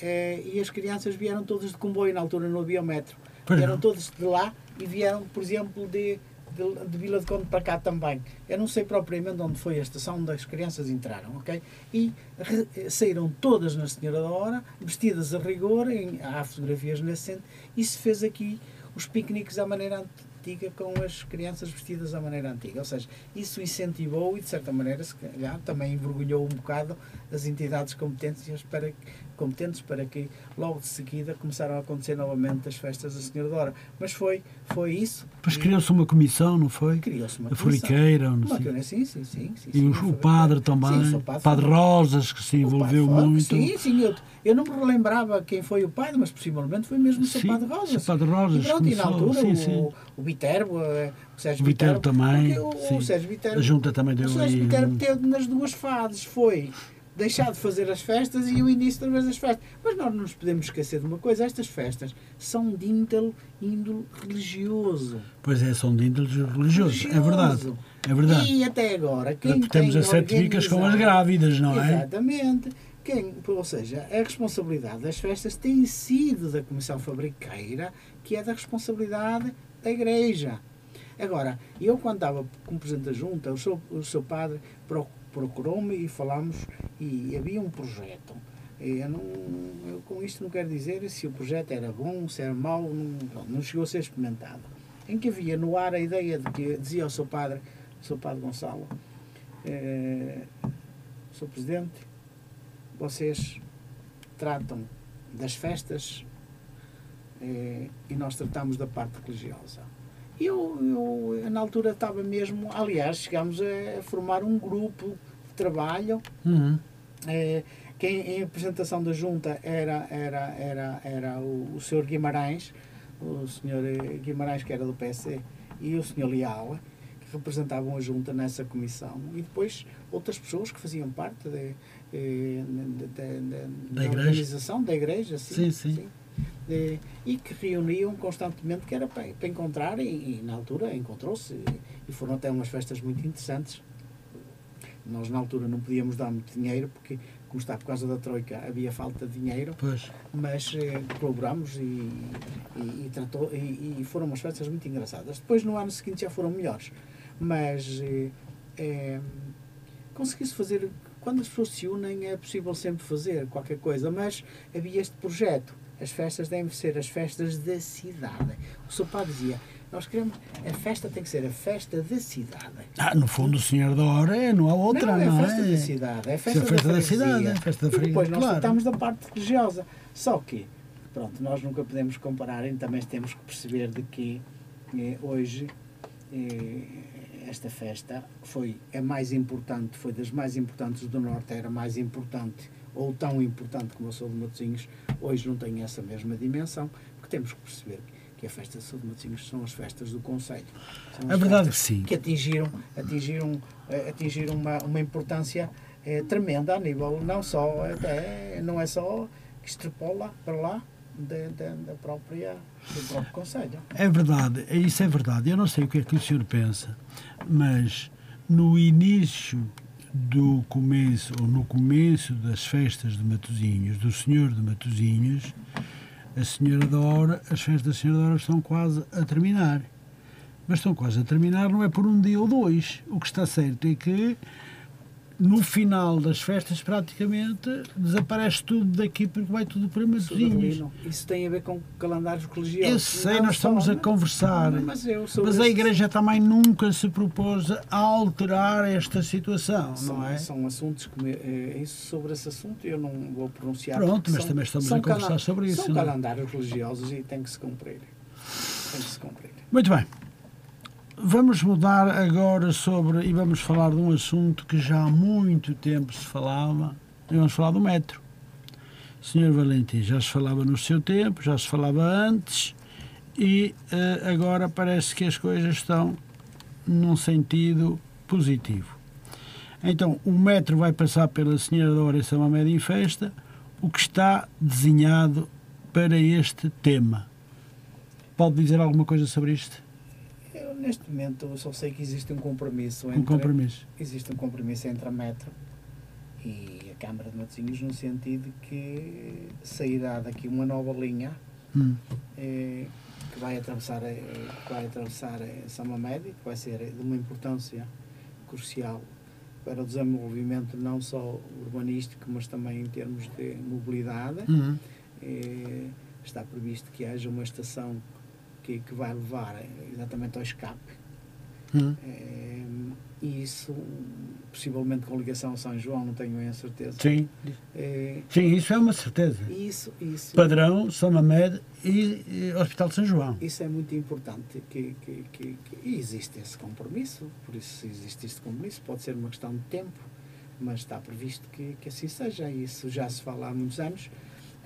eh, e as crianças vieram todas de comboio, na altura não havia metro. Pois vieram não. todas de lá e vieram, por exemplo, de, de, de Vila de Conde para cá também. Eu não sei propriamente onde foi a estação onde as crianças entraram, ok? E re- saíram todas na Senhora da Hora, vestidas a rigor, em, há fotografias nesse centro, e se fez aqui os piqueniques à maneira antiga com as crianças vestidas à maneira antiga. Ou seja, isso incentivou e, de certa maneira, se calhar, também envergonhou um bocado as entidades competentes para, competentes para que, logo de seguida, começaram a acontecer novamente as festas da Senhora da Hora. Mas foi, foi isso. E criou-se uma comissão, não foi? criou-se uma A comissão. Furiqueira, ou não Uma sei. comissão, sim, sim, sim. sim, E sim, o, o padre sim, também, o seu padre, padre Rosas, que se o envolveu muito. Sim, sim, eu, eu não me relembrava quem foi o padre, mas possivelmente foi mesmo o seu Sim, padre o Rosas. seu padre E Rosas pronto, e na altura sim, o, sim. o Viterbo, eh, o Sérgio O Viterbo também, o, sim. o Sérgio Viterbo, A junta também deu o Sérgio. Viterbo teve nas duas fases, foi deixar de fazer as festas e o início outra vez das festas. Mas nós não nos podemos esquecer de uma coisa, estas festas são de índole, índole religioso. Pois é, são de índole religioso. É verdade. É verdade. E até agora, quem Temos tem as sete bicas com as grávidas, não é? Exatamente. Quem, ou seja, a responsabilidade das festas tem sido da Comissão Fabriqueira, que é da responsabilidade da Igreja. Agora, eu quando estava como Presidente da Junta, o seu, o seu padre pro- procurou-me e falámos, e havia um projeto. Eu, não, eu com isto não quero dizer se o projeto era bom, se era mau, não, não chegou a ser experimentado. Em que havia no ar a ideia de que dizia ao seu padre, seu padre Gonçalo, eh, Sr. Presidente, vocês tratam das festas eh, e nós tratamos da parte religiosa. E Eu, eu, na altura, estava mesmo. Aliás, chegámos a, a formar um grupo de trabalho. Uhum. eh, quem em apresentação da junta era, era, era, era o, o Sr. Guimarães, o Sr. Guimarães, que era do PC, e o Sr. Leal, que representavam a junta nessa comissão. E depois outras pessoas que faziam parte de, eh, de- de- de- Da da organização da igreja. Sim, Sim, sim. Eh, e que reuniam constantemente, que era para, para encontrar, e, e na altura encontrou-se, e, foram até umas festas muito interessantes. Nós na altura não podíamos dar muito dinheiro, porque, como está por causa da Troika, havia falta de dinheiro, Pois. mas eh, colaboramos e, e, e tratou, e foram umas festas muito engraçadas. Depois, no ano seguinte, já foram melhores. Mas eh, eh, conseguiu-se fazer. Quando as pessoas se unem, é possível sempre fazer qualquer coisa. Mas havia este projeto. As festas devem ser as festas da cidade. O seu pai dizia: Nós queremos. A festa tem que ser a festa da cidade. Ah, no fundo, o senhor da hora é, não há outra, não, não, é a festa é? da cidade, é a festa, é a festa da, da freguesia. cidade, é a festa da E depois freguesia, nós claro. tratamos da parte religiosa. Só que, pronto, nós nunca podemos comparar e também temos que perceber de que eh, hoje eh, esta festa foi a mais importante, foi das mais importantes do Norte, era mais importante ou tão importante como a Sou de Matosinhos, hoje não tem essa mesma dimensão, porque temos que perceber que a festa de Sou de Matosinhos são as festas do Conselho. São É verdade que sim. que atingiram, atingiram, eh, atingiram uma, uma importância eh, tremenda a nível, não só, até, não é só que extrapola para lá da, da própria, do próprio Conselho. É verdade, isso é verdade. Eu não sei o que é que o senhor pensa, mas no início do começo, ou no começo das festas de Matosinhos, do Senhor de Matosinhos, a Senhora da Hora, as festas da Senhora da Hora estão quase a terminar. Mas estão quase a terminar, não é por um dia ou dois. O que está certo é que no final das festas praticamente desaparece tudo daqui porque vai tudo para Matosinhos. Isso tem a ver com calendários religiosos. Eu sei, nós estamos a né? conversar. Mas, Mas a Igreja também nunca se propôs a alterar esta situação, São, não é? são assuntos que me, eh, isso, sobre esse assunto eu não vou pronunciar. Pronto, mas são- também estamos a conversar sobre isso, São não é? calendários religiosos e tem que se cumprir. Tem que se cumprir. Muito bem. Vamos mudar agora sobre e vamos falar de um assunto que já há muito tempo se falava. E vamos falar do metro. Senhor Valentim, já se falava no seu tempo, já se falava antes e eh, agora parece que as coisas estão num sentido positivo. Então, o metro vai passar pela Senhora da e Samamed em Festa, o que está desenhado para este tema. Pode dizer alguma coisa sobre isto? Eu, neste momento, eu só sei que existe um compromisso Um entre, compromisso. existe um compromisso entre a Metro e a Câmara de Matosinhos no sentido que sairá daqui uma nova linha Hum. eh, que vai atravessar, eh, que vai atravessar eh, Samamed, que vai ser de uma importância crucial para o desenvolvimento não só urbanístico, mas também em termos de mobilidade. Hum. Eh, está previsto que haja uma estação que, que vai levar exatamente ao escape. Hum. Eh, e isso, possivelmente com ligação a São João, não tenho bem a certeza. Sim, Eh, sim, isso é uma certeza. isso, isso, Padrão, São Mamed e, e Hospital de São João. isso é muito importante que, que, que, que- existe esse compromisso, por isso existe este compromisso, pode ser uma questão de tempo, mas está previsto que, que assim seja, isso já se fala há muitos anos.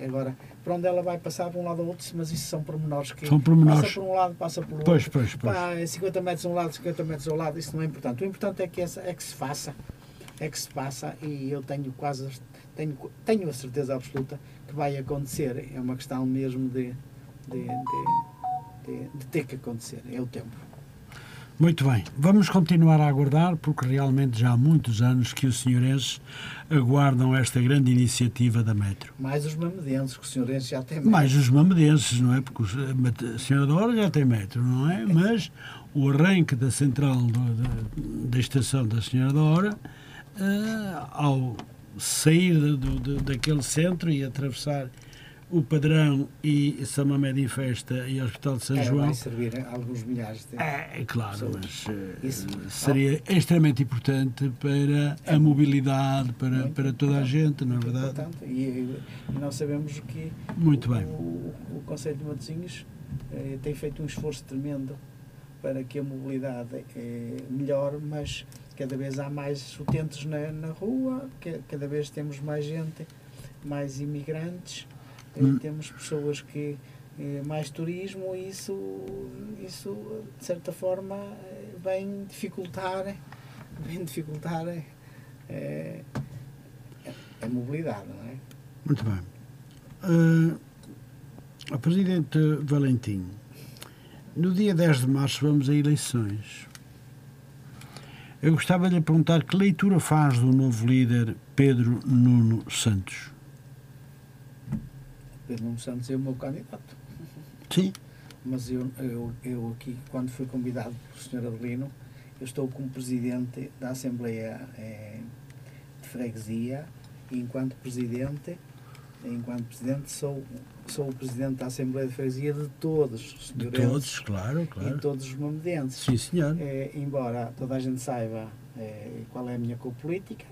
Agora, para onde ela vai passar de um lado ao outro, mas isso são pormenores que São pormenores. passa por um lado, passa por Pois, outro. pois, pois. É 50 metros a um lado, 50 metros ao lado, isso não é importante. O importante é que, essa, é que se faça, é que se faça e eu tenho quase, tenho, tenho a certeza absoluta que vai acontecer. É uma questão mesmo de, de, de, de- de ter que acontecer, é o tempo. Muito bem, vamos continuar a aguardar, porque realmente já há muitos anos que os senhorenses aguardam esta grande iniciativa da Metro. Mais os mamedenses, que o senhor Enzo já tem Mais os mamedenses, não é? Porque os- a a Senhora da Hora já tem metro, não é? Mas o arranque da central do- da, da estação da Senhora da Hora, eh, ao sair do- do- daquele centro e atravessar o Padrão e Samamed em Festa e Hospital de São É, João, vai servir a alguns milhares de é, é claro, pessoas. mas eh, Isso. seria extremamente importante para a mobilidade, para, Muito para toda a gente, não é muito verdade? importante. E, e nós sabemos que Muito bem. O, o Conselho de Matosinhos eh, tem feito um esforço tremendo para que a mobilidade eh, melhore, mas cada vez há mais utentes na, na rua, ca- cada vez temos mais gente, mais imigrantes, Hum. temos pessoas que eh, mais turismo e isso, isso de certa forma eh, vem dificultar, *laughs* vem dificultar eh, a mobilidade, não é? Muito bem. Eh, O Presidente Valentim, no dia 10 de março vamos a eleições. Eu gostava de lhe perguntar que leitura faz do novo líder Pedro Nuno Santos. Pedro Santos é o meu candidato. Sim. Mas eu, eu, eu aqui, quando fui convidado pelo Sr. Adelino, eu estou como presidente da Assembleia eh, de Freguesia e enquanto presidente, enquanto presidente sou, sou o presidente da Assembleia de Freguesia de todos os De todos, claro, claro. todos os mamedenses. Sim, senhor. Eh, embora toda a gente saiba eh, qual é a minha cor política,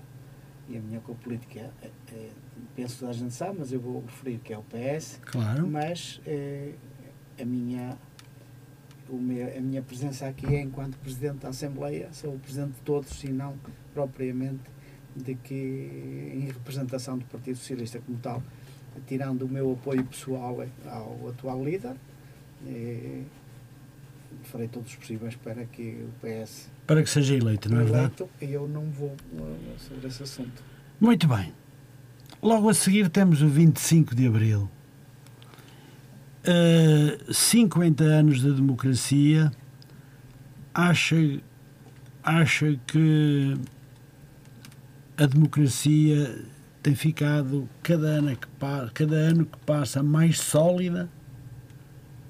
e a minha cor política, eh, eh, penso que toda a gente sabe, mas eu vou referir que é o PS, Claro. mas eh, a, minha, o meu- a minha presença aqui é enquanto Presidente da Assembleia, sou o Presidente de todos e não propriamente de que em representação do Partido Socialista como tal, tirando o meu apoio pessoal ao atual líder, eh, farei todos os possíveis para que o PS Para que seja eleito, não é verdade? eleito e eu não vou eh, sobre esse assunto. Muito bem. Logo a seguir temos o 25 de Abril. Uh, 50 anos da democracia. Acha, acha que a democracia tem ficado cada ano, que cada ano que passa mais sólida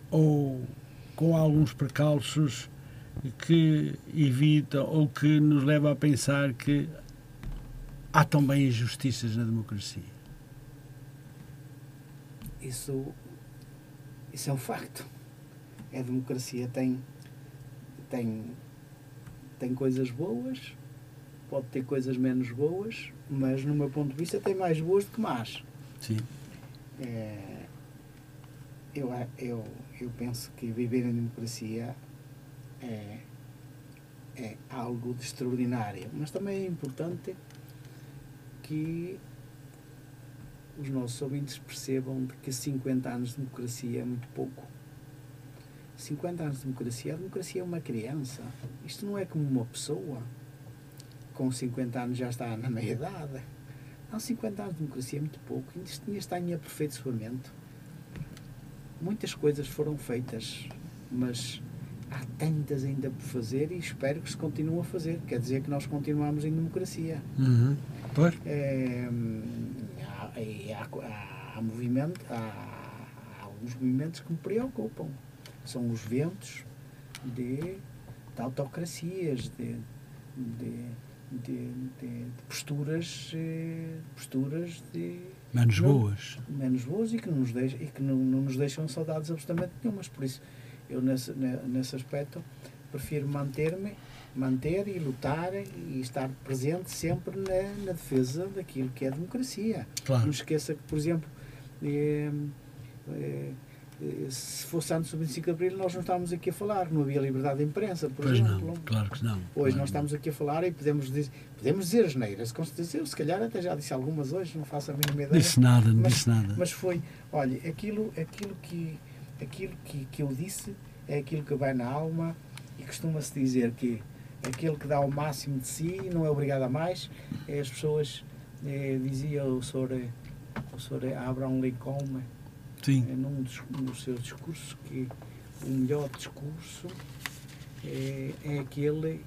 ou com alguns precalços que evitam ou que nos levam a pensar que há também injustiças na democracia. Isso, isso é um facto. A democracia tem, tem, tem coisas boas, pode ter coisas menos boas, mas no meu ponto de vista tem mais boas do que más. Sim. É, eu, eu, eu penso que viver em democracia é, é algo de extraordinário, mas também é importante que os nossos ouvintes percebam de que 50 anos de democracia é muito pouco. 50 anos de democracia, a democracia é uma criança. Isto não é como uma pessoa com 50 anos já está na meia idade. Não, 50 anos de democracia é muito pouco. Isto tinha está em aperfeiçoamento. Muitas coisas foram feitas, mas há tantas ainda por fazer e espero que se continue a fazer. Quer dizer que nós continuamos em democracia. Uhum. Pois? É, há, há, há, movimento, há, há alguns movimentos que me preocupam. São os ventos de, de autocracias, de, de, de, de- de posturas, eh, posturas de Menos Não. boas. menos boas e que não nos deixam, e que não, não nos deixam saudades absolutamente nenhumas. Por isso, eu nesse, ne- nesse aspecto prefiro manter-me, manter e lutar e estar presente sempre na, na defesa daquilo que é a democracia. Não Claro. esqueça que, por exemplo, eh, eh, eh, se fosse antes do 25 de Abril, nós não estávamos aqui a falar, não havia liberdade de imprensa, por Pois exemplo. não. Claro que não. Hoje Claro. nós estamos aqui a falar e podemos dizer, podemos dizer as neiras, com certeza. Eu, se calhar até já disse algumas hoje, não faço a mínima ideia. Disse nada, não Mas- disse nada. Mas foi, olha, aquilo, aquilo, que, aquilo que, que eu disse é aquilo que vai na alma e costuma-se dizer que aquele que dá o máximo de si não é obrigado a mais. É, as pessoas, eh, dizia o Sr. eh, o Sr. Abraham Lincoln Sim. eh, num dos, num dos seus discursos que o melhor discurso é, é aquele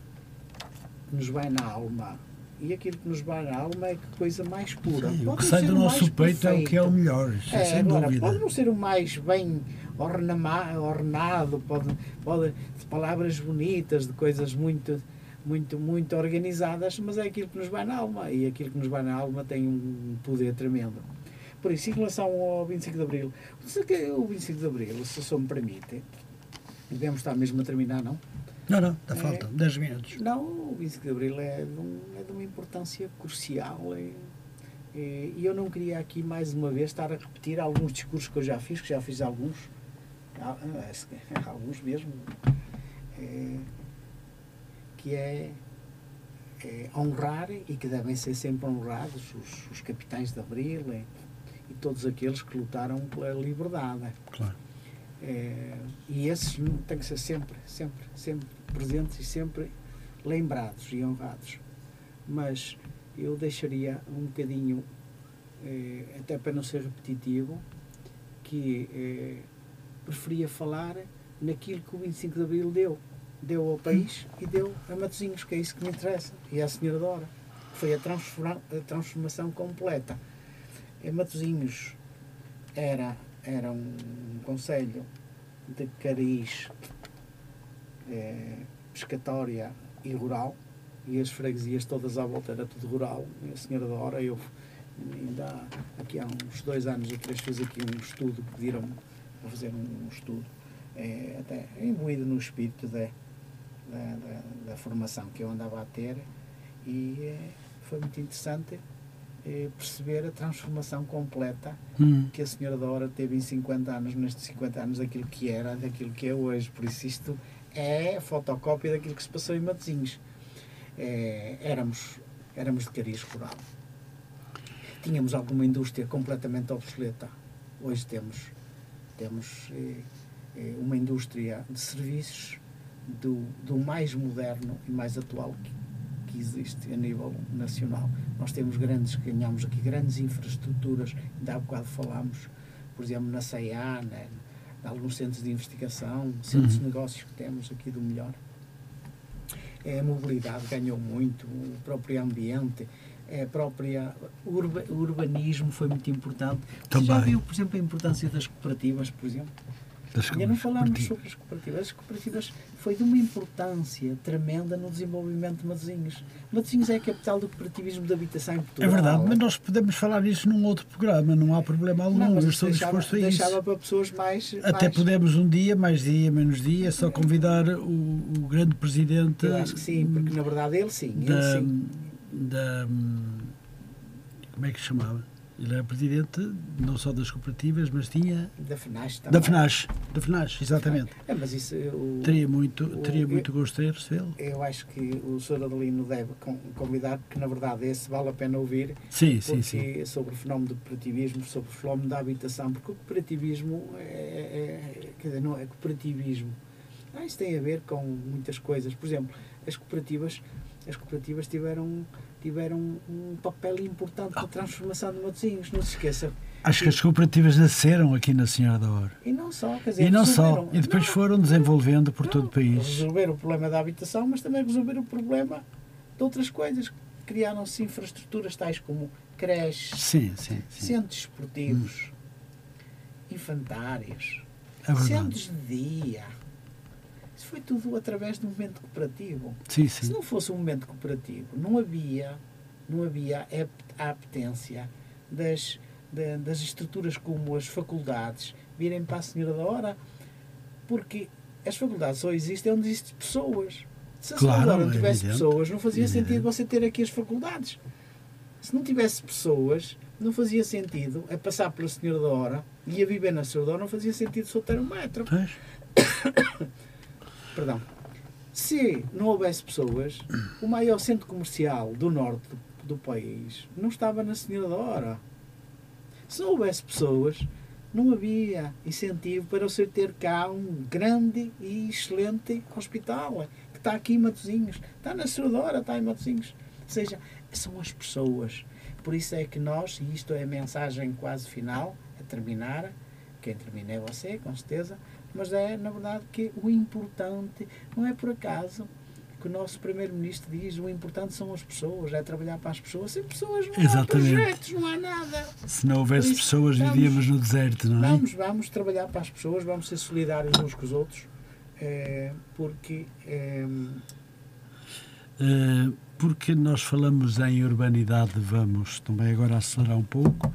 que nos vai na alma. E aquilo que nos vai na alma é que coisa mais pura. Sim, o que sai do nosso peito é o que é perfeito. o melhor, é, É, sem agora, dúvida. pode não ser o mais bem ornama- ornado, pode, pode de palavras bonitas, de coisas muito, muito, muito organizadas, mas é aquilo que nos vai na alma e aquilo que nos vai na alma tem um poder tremendo. Por isso, em relação ao 25 de Abril, o 25 de Abril, se o senhor me permite, devemos estar mesmo a terminar, não? Não, não, ainda É. faltam 10 minutos. Não, o 25 de Abril é de, um- é de uma importância crucial e, e- e eu não queria aqui mais uma vez estar a repetir alguns discursos que eu já fiz, que já fiz alguns, alguns mesmo, é, que é, é honrar e que devem ser sempre honrados os, os capitães de Abril e, e todos aqueles que lutaram pela liberdade. Claro. É, e esses têm que ser sempre, sempre, sempre presentes e sempre lembrados e honrados. Mas eu deixaria um bocadinho, eh, até para não ser repetitivo, que preferia falar naquilo que o 25 de Abril deu. Deu ao país e deu a Matosinhos, que é isso que me interessa, e à Senhora Dora. Foi a, a transformação completa. Em Matosinhos era, era um conselho de cariz eh, pescatória e rural, e as freguesias todas à volta era tudo rural. E a Senhora Dora, eu ainda aqui há uns dois anos ou três fiz aqui um estudo, pediram-me para fazer um, um estudo, eh, até imbuído no espírito da, da, da, da formação que eu andava a ter e eh, foi muito interessante eh, perceber a transformação completa Hum. que a senhora da hora teve em 50 anos, nestes 50 anos, daquilo que era, daquilo que é hoje. Por isso isto é fotocópia daquilo que se passou em Matosinhos. Eh, éramos, éramos de cariz rural. Tínhamos alguma indústria completamente obsoleta. Hoje temos, temos eh, eh, uma indústria de serviços do, do mais moderno e mais atual que, que existe a nível nacional. Nós temos grandes, ganhamos aqui grandes infraestruturas, ainda há bocado falámos, por exemplo, na CEA, né, em alguns centros de investigação, centros de Uhum. negócios que temos aqui do melhor. É, a mobilidade ganhou muito, o próprio ambiente, é, a própria urba, o urbanismo foi muito importante. Você já Também. viu, por exemplo, a importância das cooperativas, por exemplo? Das Ainda não falámos sobre as cooperativas. As cooperativas foi de uma importância tremenda no desenvolvimento de Matosinhos. Matosinhos é a capital do cooperativismo de habitação em É Portugal. verdade, mas nós podemos falar isso num outro programa, não há problema algum, Não, eu estou deixava, disposto a isso. deixava para pessoas mais. Até mais- podemos um dia, mais dia, menos dia, só convidar o, o grande presidente Eu acho que sim, porque na verdade ele sim. Ele da, sim. Da. Como é que se chamava? Ele era presidente não só das cooperativas, mas tinha. Da FNAS também. Da FNAS, da FNAS, exatamente. É, mas isso. O, Teria muito, o- teria eu- muito gosto em recebê-lo. eu acho que o Sr. Adelino deve con- convidar, porque na verdade esse vale a pena ouvir, Sim, sim, sim. sobre o fenómeno do cooperativismo, sobre o fenómeno da habitação, porque o cooperativismo é, é- quer dizer, não é cooperativismo. Ah, isso tem a ver com muitas coisas. Por exemplo, as cooperativas, as cooperativas tiveram, tiveram um papel importante na transformação de Matosinhos, não se esqueça. Acho que as cooperativas nasceram aqui na Senhora da Hora. E não só, quer dizer, E não só, resolveram- e depois não, foram desenvolvendo por todo o país. Resolver o problema da habitação, mas também resolver o problema de outras coisas. Criaram-se infraestruturas tais como creches, Sim, sim, sim. centros esportivos, infantários, É centros de dia. Foi tudo através do movimento cooperativo. Sim, Se sim. não fosse um movimento cooperativo, não havia, não havia a apetência das, da- das estruturas como as faculdades virem para a Senhora da Hora, porque as faculdades só existem onde existem pessoas. Se a Senhora Claro, da Hora não é tivesse pessoas, não fazia sentido você ter aqui as faculdades. Se não tivesse pessoas, não fazia sentido a passar pela Senhora da Hora e a viver na Senhora da Hora, não fazia sentido só ter um metro. Pois, *coughs* Perdão. Se não houvesse pessoas, o maior centro comercial do norte do, do país não estava na Senhora da Hora. Se não houvesse pessoas, não havia incentivo para você ter cá um grande e excelente hospital, que está aqui em Matosinhos. Está na Senhora da Hora, está em Matosinhos. Ou seja, são as pessoas. Por isso é que nós, e isto é a mensagem quase final, a terminar, quem termina é você, com certeza, mas é, na verdade, que o importante não é por acaso que o nosso Primeiro-Ministro diz o importante são as pessoas, é trabalhar para as pessoas. Sem pessoas não há Exatamente. projetos, não há nada. se não houvesse isso, pessoas, vamos- vivíamos no deserto, não é? Vamos, vamos trabalhar para as pessoas, vamos ser solidários uns com os outros, eh, porque eh, Eh, porque nós falamos em urbanidade, vamos também agora acelerar um pouco.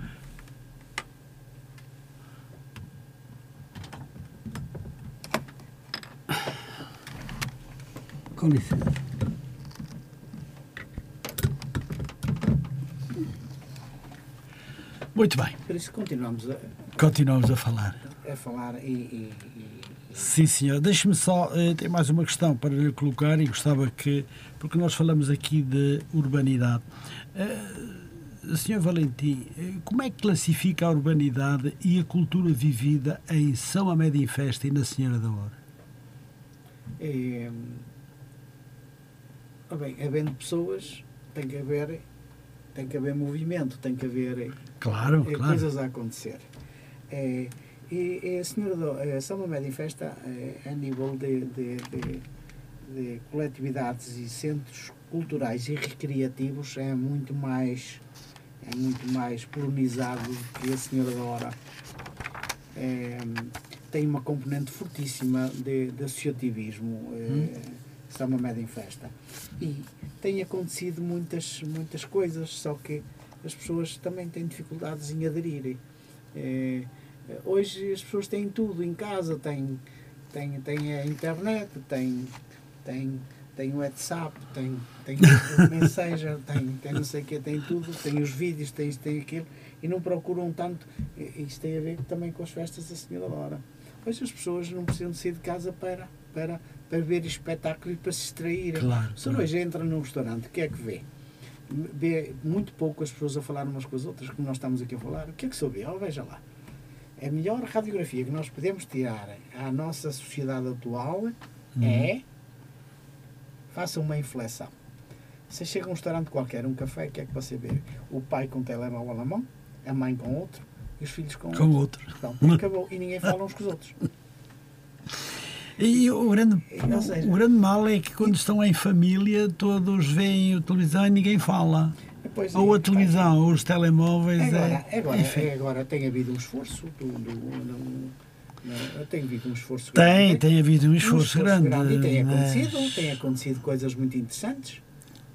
Com licença. Muito bem, por isso continuamos a, continuamos a falar. a falar e, e- e- Sim, senhor. Deixe-me só, eh, tem mais uma questão para lhe colocar e gostava que, porque nós falamos aqui de urbanidade. Eh, senhor Valentim, eh, como é que classifica a urbanidade e a cultura vivida em São Amédio em Festa e na Senhora da Hora? e, ora bem, havendo pessoas, tem que haver, tem que haver movimento, tem que haver Claro, é, claro. coisas a acontecer. É, E, e a senhora a São Mamed em Festa, eh, a nível de, de, de, de, coletividades e centros culturais e recreativos, é muito mais é muito mais colonizado do que a senhora da Hora. É, tem uma componente fortíssima de, de associativismo, é, hum. São Mamed em Festa. E tem acontecido muitas, muitas coisas, só que as pessoas também têm dificuldades em aderir. É, Hoje as pessoas têm tudo em casa, têm, têm, têm a internet, têm, têm, têm o WhatsApp, têm, têm o *laughs* Messenger, têm, têm não sei o que, têm tudo, têm os vídeos, têm isto, têm aquilo, e não procuram tanto. Isto tem a ver também com as festas da Senhora Dora. Hoje as pessoas não precisam de sair de casa para, para, para ver espetáculo e para se distraírem. Claro, se claro. hoje entra num restaurante, o que é que vê? Vê muito pouco as pessoas a falar umas com as outras, como nós estamos aqui a falar. O que é que soube? Oh, veja lá a melhor radiografia que nós podemos tirar à nossa sociedade atual uhum. é faça uma inflexão. Você chega a um restaurante qualquer, um café, o que é que você vê? O pai com o telemóvel na mão, a mãe com outro e os filhos com, com outro. Então, acabou. E ninguém fala uns com os outros. *laughs* E o grande, seja, o grande mal é que quando estão em família todos veem a televisão e ninguém fala. Pois ou é, a televisão, ou os telemóveis. Agora, é, agora, é, agora tem havido um esforço do, do, do não, tem havido um esforço grande. Tem, tem havido um esforço, um esforço grande, grande. E tem acontecido, mas... tem acontecido coisas muito interessantes.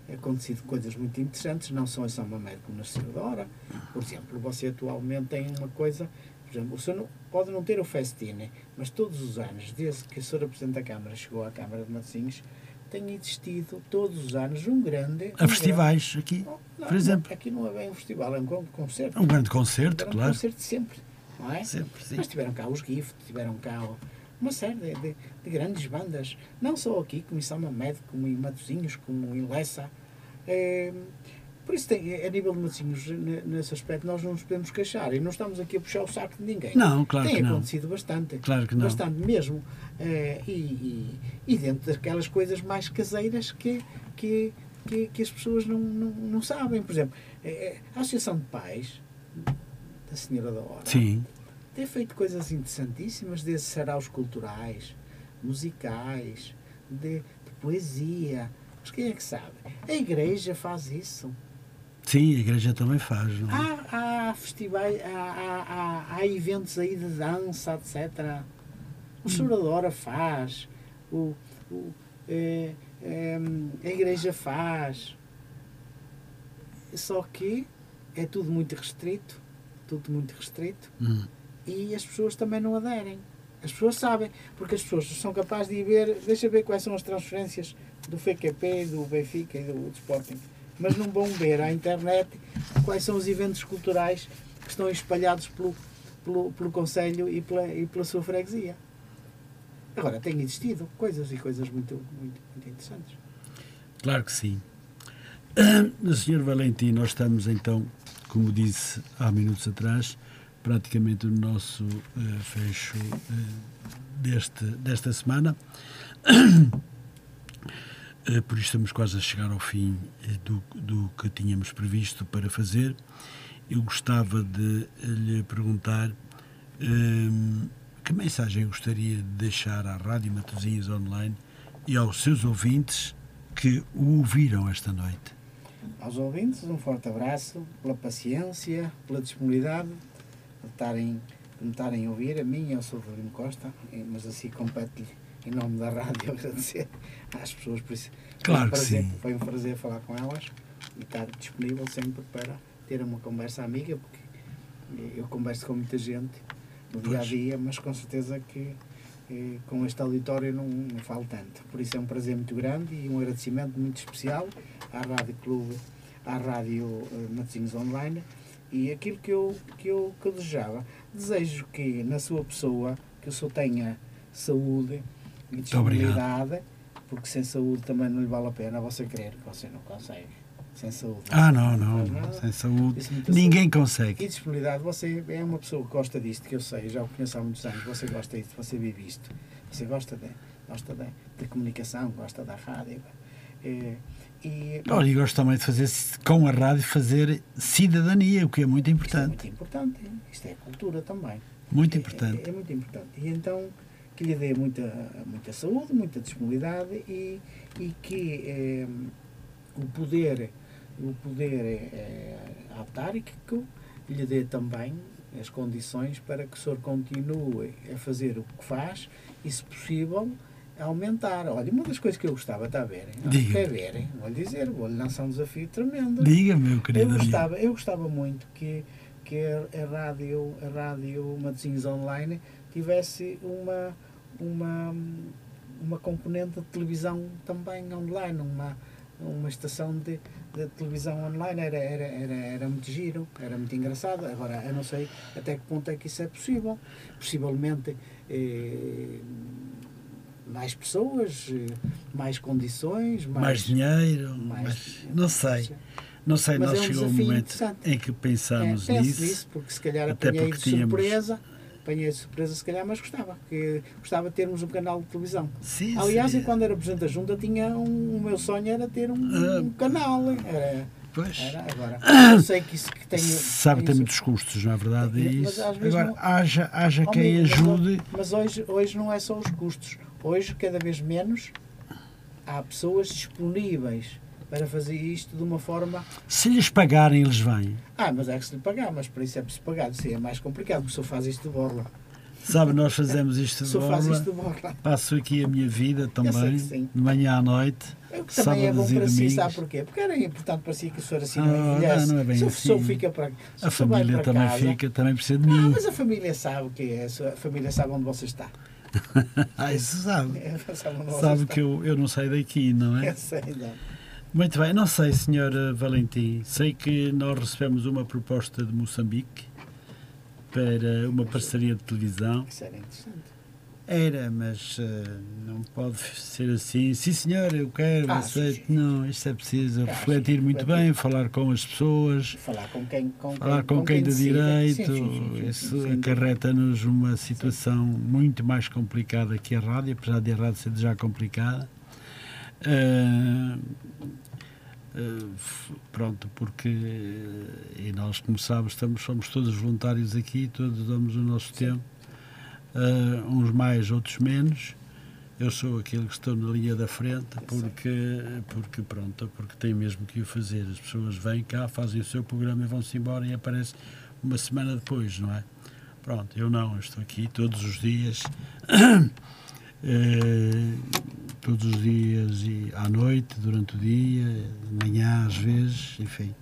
Tem acontecido coisas muito interessantes, não só São Mamede como na Senhora Hora. Por exemplo, você atualmente tem uma coisa, por exemplo, o senhor não, pode não ter o festine, mas todos os anos, desde que a senhora Presidente da Câmara chegou à Câmara de Matosinhos, tem existido todos os anos um grande. A um festivais grande, aqui, não, por exemplo. Aqui não é bem um festival, é um concerto. Um grande concerto, é um claro. Um concerto sempre, não é? Sempre, sim. Mas tiveram cá os GIF, tiveram cá uma série de, de, de, grandes bandas, não só aqui, como em São Mamed, como em Matosinhos, como em Lessa. É, por isso, tem, a nível de Matosinhos, nesse aspecto, nós não nos podemos queixar e não estamos aqui a puxar o saco de ninguém. Não, claro tem que não. acontecido bastante. Claro que não. Bastante mesmo. É, e, e, e, dentro daquelas coisas mais caseiras que, que, que, que as pessoas não, não, não, sabem. Por exemplo, é, a Associação de Pais da Senhora da Hora Sim. tem feito coisas interessantíssimas, desde saraus culturais, musicais, de, de poesia. Mas quem é que sabe? A igreja faz isso. Sim, a igreja também faz. É? Há, há festivais, há, há, há, eventos aí de dança, etc. O Soradora faz, o, o é, é, a igreja faz. Só que é tudo muito restrito, tudo muito restrito, hum. e as pessoas também não aderem. As pessoas sabem, porque as pessoas são capazes de ir ver, deixa ver quais são as transferências do FQP, do Benfica e do, do Sporting mas não vão ver à internet quais são os eventos culturais que estão espalhados pelo, pelo, pelo Conselho e pela, e pela sua freguesia. Agora, têm existido coisas e coisas muito, muito, muito interessantes. Claro que sim. Uh, Sr. Valentim, nós estamos então, como disse há minutos atrás, praticamente no nosso uh, fecho uh, deste, desta semana. Eh, por isso estamos quase a chegar ao fim eh, do, do que tínhamos previsto para fazer. Eu gostava de lhe perguntar um, que mensagem gostaria de deixar à Rádio Matosinhos Online e aos seus ouvintes que o ouviram esta noite. Aos ouvintes, um forte abraço pela paciência, pela disponibilidade de, estarem, de me estarem a ouvir, a mim e ao Sr. Costa, mas assim compete-lhe em nome da rádio, *laughs* agradecer às pessoas por isso. Claro foi um prazer, sim. Foi um prazer falar com elas e estar disponível sempre para ter uma conversa amiga, porque eu converso com muita gente no dia a dia, mas com certeza que eh, com este auditório não, não falo tanto. Por isso é um prazer muito grande e um agradecimento muito especial à Rádio Clube, à Rádio uh, Matosinhos Online e aquilo que eu, que, eu, que eu desejava. Desejo que na sua pessoa, que o senhor tenha saúde, disponibilidade, porque sem saúde também não lhe vale a pena você querer, que você não consegue. Sem saúde. Ah, não, não, não. sem saúde. Ninguém saúde. consegue. E disponibilidade, você é uma pessoa que gosta disto, que eu sei, já o conheço há muitos anos, você gosta disto, você vive isto. Você gosta de, gosta de, de comunicação, gosta da rádio. É, E, Olha, e gosto também de fazer, com a rádio, fazer cidadania, o que é muito isto é importante. muito importante. Isto é cultura também. Muito É- importante. É, é muito importante. E então que lhe dê muita, muita saúde, muita disponibilidade e, e que eh, o poder, o poder eh, autárquico lhe dê também as condições para que o senhor continue a fazer o que faz e, se possível, aumentar. Olha, uma das coisas que eu gostava, está a verem? Quer verem? Vou-lhe dizer, vou-lhe lançar um desafio tremendo. Diga, meu Eu querido amigo. gostava, eu gostava muito que, que a, a rádio, a rádio Matosinhos Online tivesse uma, uma, uma componente de televisão também online, uma, uma estação de, de televisão online. Era, era, era, era muito giro, era muito engraçado. Agora, eu não sei até que ponto é que isso é possível. Possivelmente eh, mais pessoas, eh, mais condições, mais, Mais dinheiro, mais- mais... não sei. Não sei, Mas nós é um chegou um momento em que pensámos É, nisso. nisso, porque se calhar até apanhei de tínhamos- surpresa, apanhei de surpresa se calhar, mas gostava, que gostava de termos um canal de televisão. Sim, Aliás, sim. eu quando era Presidente da Junta tinha um, o meu sonho era ter um, Ah. um canal. Era, Pois. era agora. *coughs* Eu sei que isso que tem. Sabe tem muitos custos, na verdade, é isso. Agora, não- haja, haja quem mas ajude. Mas hoje, hoje não é só os custos. Hoje, cada vez menos, há pessoas disponíveis para fazer isto de uma forma Se lhes pagarem, eles vêm. Ah, mas é que se lhe pagar, mas para isso é preciso pagar. Isso é mais complicado, porque o senhor faz isto de borla. Sabe, nós fazemos isto de *laughs* borla. isto de borla. Passo aqui a minha vida também, de manhã à noite. O que também é bom para si, sabe porquê? Porque era importante para si que o senhor assim Ah, não não, envelhece. não é bem se o assim. senhor fica para se A família para também casa- fica, também precisa de Ah, mim. mas a família sabe o que é. A família sabe onde você está. *laughs* Ah, isso sabe. É, sabe Sabe que eu, eu não saio daqui, não é? Eu sei, não. Muito bem, não sei, Sr. Valentim. Sei que nós recebemos uma proposta de Moçambique para uma parceria de televisão. Isso era interessante. Era, mas eh, não pode ser assim. Sim, senhor, eu quero, Ah, aceito. sim, sim. Não, isto é preciso Ah, refletir sim, muito refletir. bem, falar com as pessoas, Falar com quem com falar com quem de decide. direito. Isso acarreta-nos uma situação muito mais complicada que a rádio, apesar de a rádio ser já complicada. Ah, ah, pronto, porque eh, e nós, como sabes, estamos, somos todos voluntários aqui, todos damos o nosso Sim. tempo, ah, uns mais, outros menos. Eu sou aquele que estou na linha da frente porque, porque pronto, porque tem mesmo que o fazer. As pessoas vêm cá, fazem o seu programa e vão-se embora e aparece uma semana depois, não é? Pronto, eu não, eu estou aqui todos os dias, *coughs* todos os dias e à noite, durante o dia, de manhã às vezes, enfim.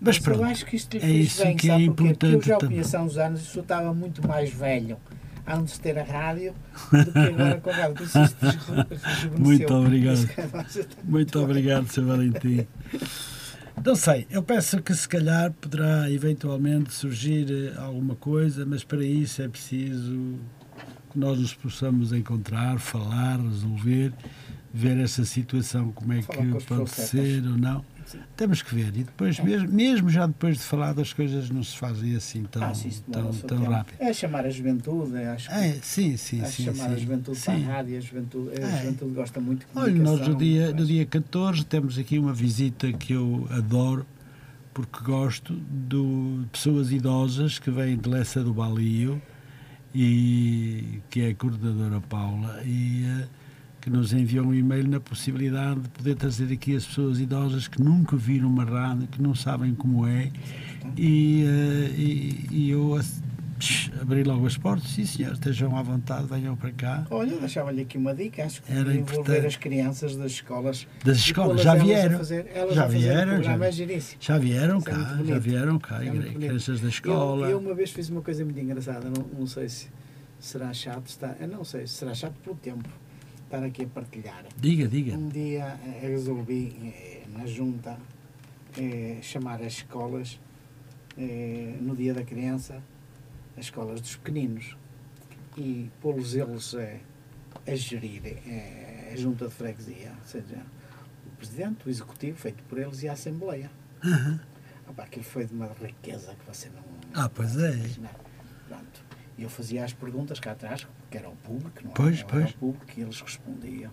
Mas Mas eu pronto, acho que isto lhe é isso bem, que é? Porque eu importante já o conheço há uns anos e o senhor estava muito mais velho antes de ter a rádio do que agora com a rádio. *laughs* Muito obrigado. É Muito obrigado, Sr. Valentim. Não sei, eu penso que se calhar poderá eventualmente surgir eh, alguma coisa, mas para isso é preciso que nós nos possamos encontrar, falar, resolver, ver essa situação, como é Falar que as pode ser ou não. Sim. Temos que ver. E depois, É. mesmo, mesmo já depois de falar das coisas, não se fazem assim tão, Ah, sim, demora tão, tão tempo. rápido. É chamar a juventude, acho que, É, sim, sim, sim. chamar a sim. juventude para a Sim. rádio, a juventude, a É. juventude gosta muito de Olha, nós no dia, no dia 14 temos aqui uma visita que eu adoro, porque gosto de pessoas idosas que vêm de Lessa do Balio, e que é a coordenadora Paula, e eh, que nos enviou um e-mail na possibilidade de poder trazer aqui as pessoas idosas que nunca viram uma rádio, que não sabem como é, e, eh, e, e eu ass- abri logo as portas, sim senhor, estejam à vontade, venham para cá. Olha, deixava-lhe aqui uma dica, acho que Era envolver as crianças das escolas. Das escolas, pô-las já vieram, fazer- elas já vieram, já- é. Já vieram é cá, já vieram cá, É crianças da Eu, escola. eu uma vez fiz uma coisa muito engraçada, não, não sei se será chato, está, eu não sei se será chato pelo tempo estar aqui a partilhar. Diga, diga. Um dia eh, resolvi, eh, na junta, eh, chamar as escolas, no dia da criança, as escolas dos pequeninos, e pô-los eles eh, a gerir eh, a junta de freguesia, ou seja, o presidente, o executivo, feito por eles, e a assembleia. Aham. Opa, aquilo foi de uma riqueza que você não. Ah, pois é. imaginar. Pronto. Eu fazia as perguntas cá atrás, que era o público, não é? Pois, Eu pois. Era o público e eles respondiam.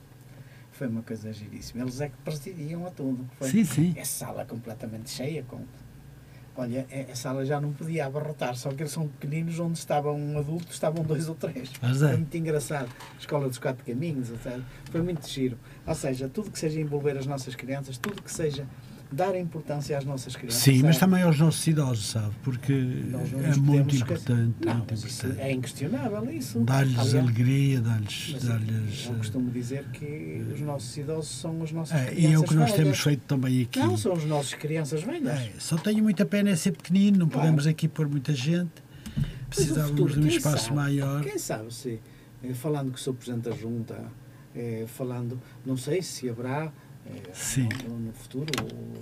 foi uma coisa giríssima. Eles é que presidiam a tudo. Foi Sim, sim. essa sala completamente cheia. Com... Olha, a a sala já não podia abarrotar, só que eles são pequeninos, onde estava um adulto, estavam dois ou três. Mas é. Foi muito engraçado. Escola dos Quatro Caminhos, foi muito giro. Ou seja, tudo que seja envolver as nossas crianças, tudo que seja dar importância às nossas crianças. Sim, mas sabe? também aos nossos idosos, sabe? Porque é muito importante, Não, muito mas importante. é inquestionável isso. Dar-lhes alegria, dar-lhes. mas dar-lhes, eu eh, costumo dizer que os nossos idosos são as nossas é, crianças e é o que nós velhas. temos feito também aqui. Não, são as nossas crianças velhas. É, só tenho muita pena é ser pequenino, não Claro. podemos aqui pôr muita gente. Precisávamos de um espaço sabe? maior. Quem sabe se, eh, falando que sou Presidente da Junta, eh, falando, não sei se haverá Sim. no, futuro,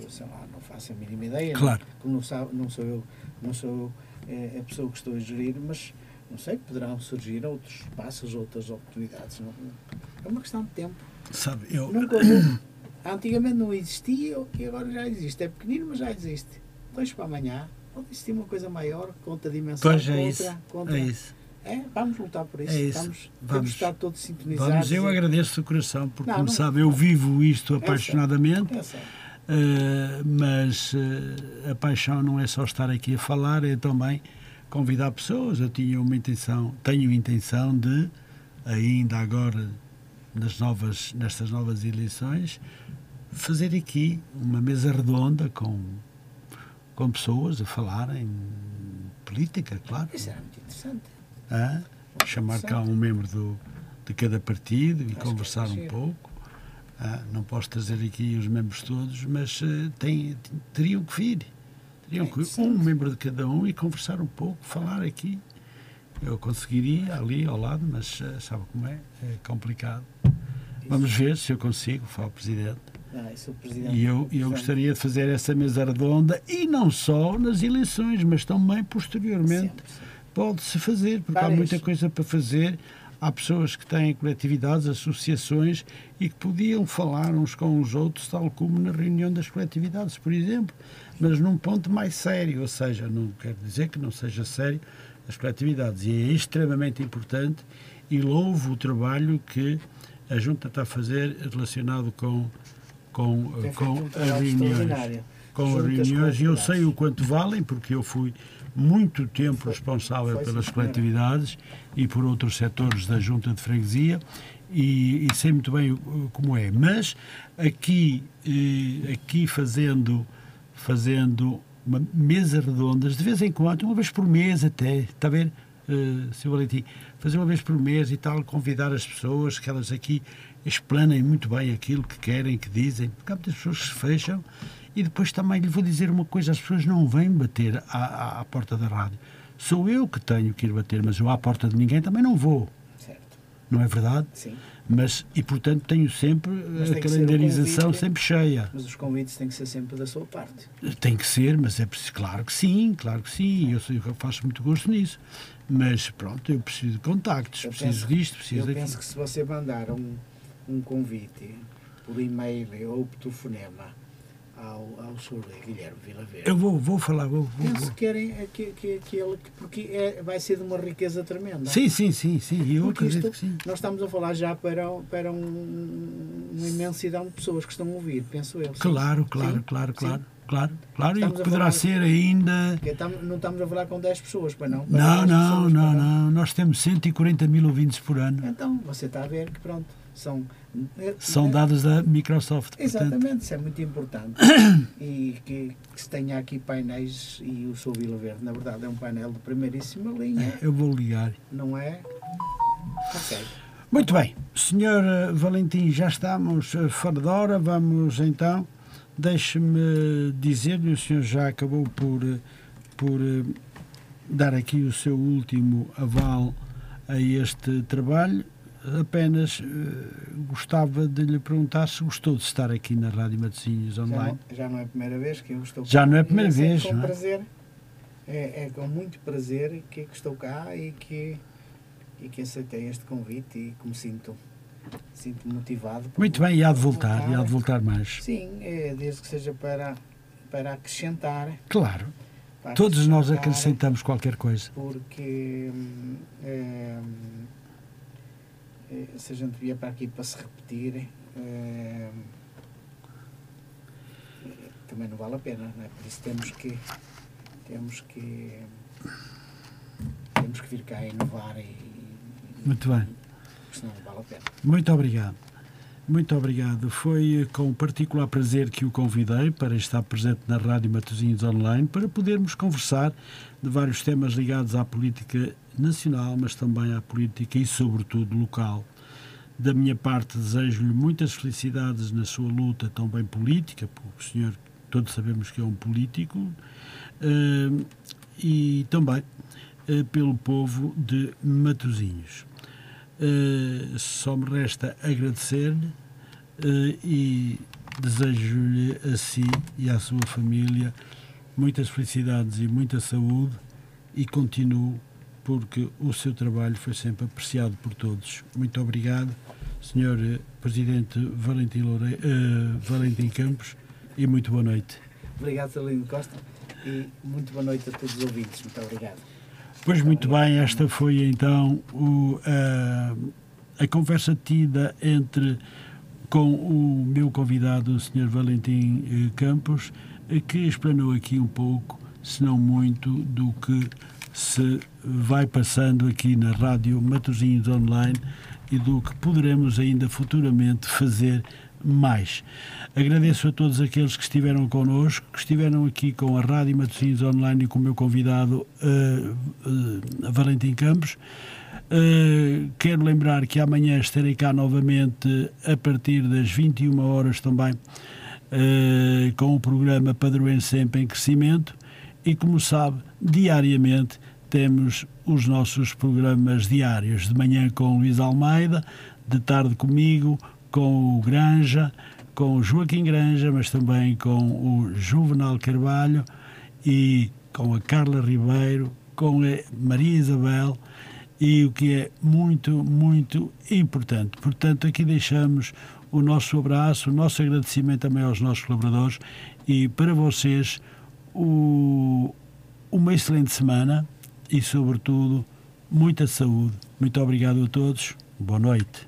sei lá, não faço a mínima ideia. Claro. Não, como não, sabe, não sou eu, não sou eh, a pessoa que estou a gerir, mas não sei, poderão surgir outros passos, outras oportunidades. Não, é uma questão de tempo. Sabe, eu, Nunca houve. Antigamente não existia e agora já existe. É pequenino, mas já existe. Dois para amanhã. Pode existir uma coisa maior, com outra dimensão, pois é outra, isso. com outra- É isso. É, vamos lutar por isso. É isso. Estamos, Vamos. estar todos sintonizados. Vamos, eu e- agradeço de coração, porque, Não, como não- sabe, eu vivo isto Eu sei. apaixonadamente. Eu sei. Uh, mas uh, a paixão não é só estar aqui a falar, é também convidar pessoas. Eu tinha uma intenção, tenho intenção de, ainda agora nas novas, nestas novas eleições, fazer aqui uma mesa redonda com, com pessoas a falarem política, claro. Isso era muito interessante. Chamar cá um membro do, de cada partido e Acho conversar é um pouco. Ah, não posso trazer aqui os membros todos, mas eh, tem, teriam que vir. Teriam É que um interessante. membro de cada um e conversar um pouco, falar aqui. Eu conseguiria ali ao lado, mas eh, sabe como é? É complicado. Vamos ver se eu consigo, fala o Presidente. Ah, isso presidente. E eu, eu gostaria de fazer essa mesa redonda e não só nas eleições, mas também posteriormente sempre. Pode-se fazer, porque há muita coisa para fazer. Há pessoas que têm coletividades, associações e que podiam falar uns com os outros, tal como na reunião das coletividades, por exemplo, mas num ponto mais sério, ou seja, não quero dizer que não seja sério as coletividades. E é extremamente importante e louvo o trabalho que a Junta está a fazer relacionado com, com, Tem com as reuniões. Com as reuniões e eu sei o quanto valem, porque eu fui muito tempo responsável pelas coletividades e por outros setores da Junta de Freguesia e, e sei muito bem como é. Mas aqui, eh, aqui fazendo, fazendo uma mesa redondas, de vez em quando, uma vez por mês até, está a ver, uh, Sr. Valentim? Fazer uma vez por mês e tal, convidar as pessoas, que elas aqui explanem muito bem aquilo que querem, que dizem, porque há muitas pessoas que se fecham e depois também lhe vou dizer uma coisa, as pessoas não vêm bater à, à, à porta da rádio. Sou eu que tenho que ir bater, mas eu à porta de ninguém também não vou, Certo. não é verdade? Sim. Mas, e portanto tenho sempre Mas a ser o calendarização sempre cheia. Mas os convites têm que ser sempre da sua parte. Tem que ser, mas é preciso, claro que sim, claro que sim, eu, eu faço muito gosto nisso. Mas pronto, eu preciso de contactos, Eu preciso penso- disto, preciso Eu daquilo. penso que se você mandar um, um convite por e-mail ou por telefonema ao, ao Sr. Guilherme Vila Verde, Eu vou, vou falar, vou, vou, penso que, querem, é que, que, que ele, que- porque é, vai ser de uma riqueza tremenda. Sim, sim, sim, sim, eu Porque acredito isto- que sim. Nós estamos a falar já para, para um- uma imensidão de pessoas que estão a ouvir, penso eu. sim. Claro, claro, Sim, claro, sim. claro, claro, claro, e Estamos a poderá falar- ser ainda. Não estamos a falar com 10 pessoas, pois não? Para Não, 10 não, não, não, nós temos 140 mil ouvintes por ano. Então, você está a ver que pronto, são... São dados da Microsoft, portanto. Exatamente, isso é muito importante. *coughs* e que, que se tenha aqui painéis, e o Sou Vila Verde, na verdade, é um painel de primeiríssima linha, é, Eu vou ligar. não é? Ok. Muito bem, Senhor eh, Valentim, já estamos eh, fora de hora, vamos então, deixe-me dizer-lhe, o senhor já acabou por, eh, por dar aqui o seu último aval a este trabalho, apenas eh, gostava de lhe perguntar se gostou de estar aqui na Rádio Matosinhos Já online. não, já não é a primeira vez que eu estou Já não é a primeira sempre vez, Com não é? prazer, é, é com muito prazer que, que estou cá e que, e que aceitei este convite e que me sinto, sinto motivado. Muito bem, e há de por voltar, e há de voltar mais. Sim, é, desde que seja para, para acrescentar. Claro, para todos nós acrescentar, acrescentamos qualquer coisa. Porque hum, é, hum, é, se a gente vier para aqui para se repetir, eh, também não vale a pena, não é? Por isso temos que temos que temos que vir cá inovar e Muito bem. senão não vale a pena. Muito obrigado. Muito obrigado. Foi com particular prazer que o convidei para estar presente na Rádio Matosinhos Online para podermos conversar de vários temas ligados à política nacional, mas também à política e, sobretudo, local. Da minha parte, desejo-lhe muitas felicidades na sua luta também política, porque o senhor, todos sabemos que é um político, eh, e também eh, pelo povo de Matosinhos. Uh, só me resta agradecer-lhe uh, e desejo-lhe a si e à sua família muitas felicidades e muita saúde e continuo porque o seu trabalho foi sempre apreciado por todos. Muito obrigado, Sr. Presidente Valentim, Loure... uh, Valentim Campos e muito boa noite. Obrigado, Salino Costa, e muito boa noite a todos os ouvintes. Muito obrigado. Pois muito bem, esta foi então o, a, a conversa tida entre com o meu convidado, o Sr. Valentim eh, Campos, eh, que explanou aqui um pouco, se não muito, do que se vai passando aqui na Rádio Matosinhos Online e do que poderemos ainda futuramente fazer mais. Agradeço a todos aqueles que estiveram connosco, que estiveram aqui com a Rádio Matosinhos Online e com o meu convidado uh, uh, Valentim Campos. Uh, quero lembrar que amanhã estarei cá novamente a partir das 21 horas também com o programa Padroense Sempre em Crescimento e, como sabe, diariamente temos os nossos programas diários, de manhã com Luís Almeida, de tarde comigo, com o Granja, com o Joaquim Granja, mas também com o Juvenal Carvalho e com a Carla Ribeiro, com a Maria Isabel e o que é muito, muito importante. Portanto, aqui deixamos o nosso abraço, o nosso agradecimento também aos nossos colaboradores e para vocês o, uma excelente semana e, sobretudo, muita saúde. Muito obrigado a todos. Boa noite.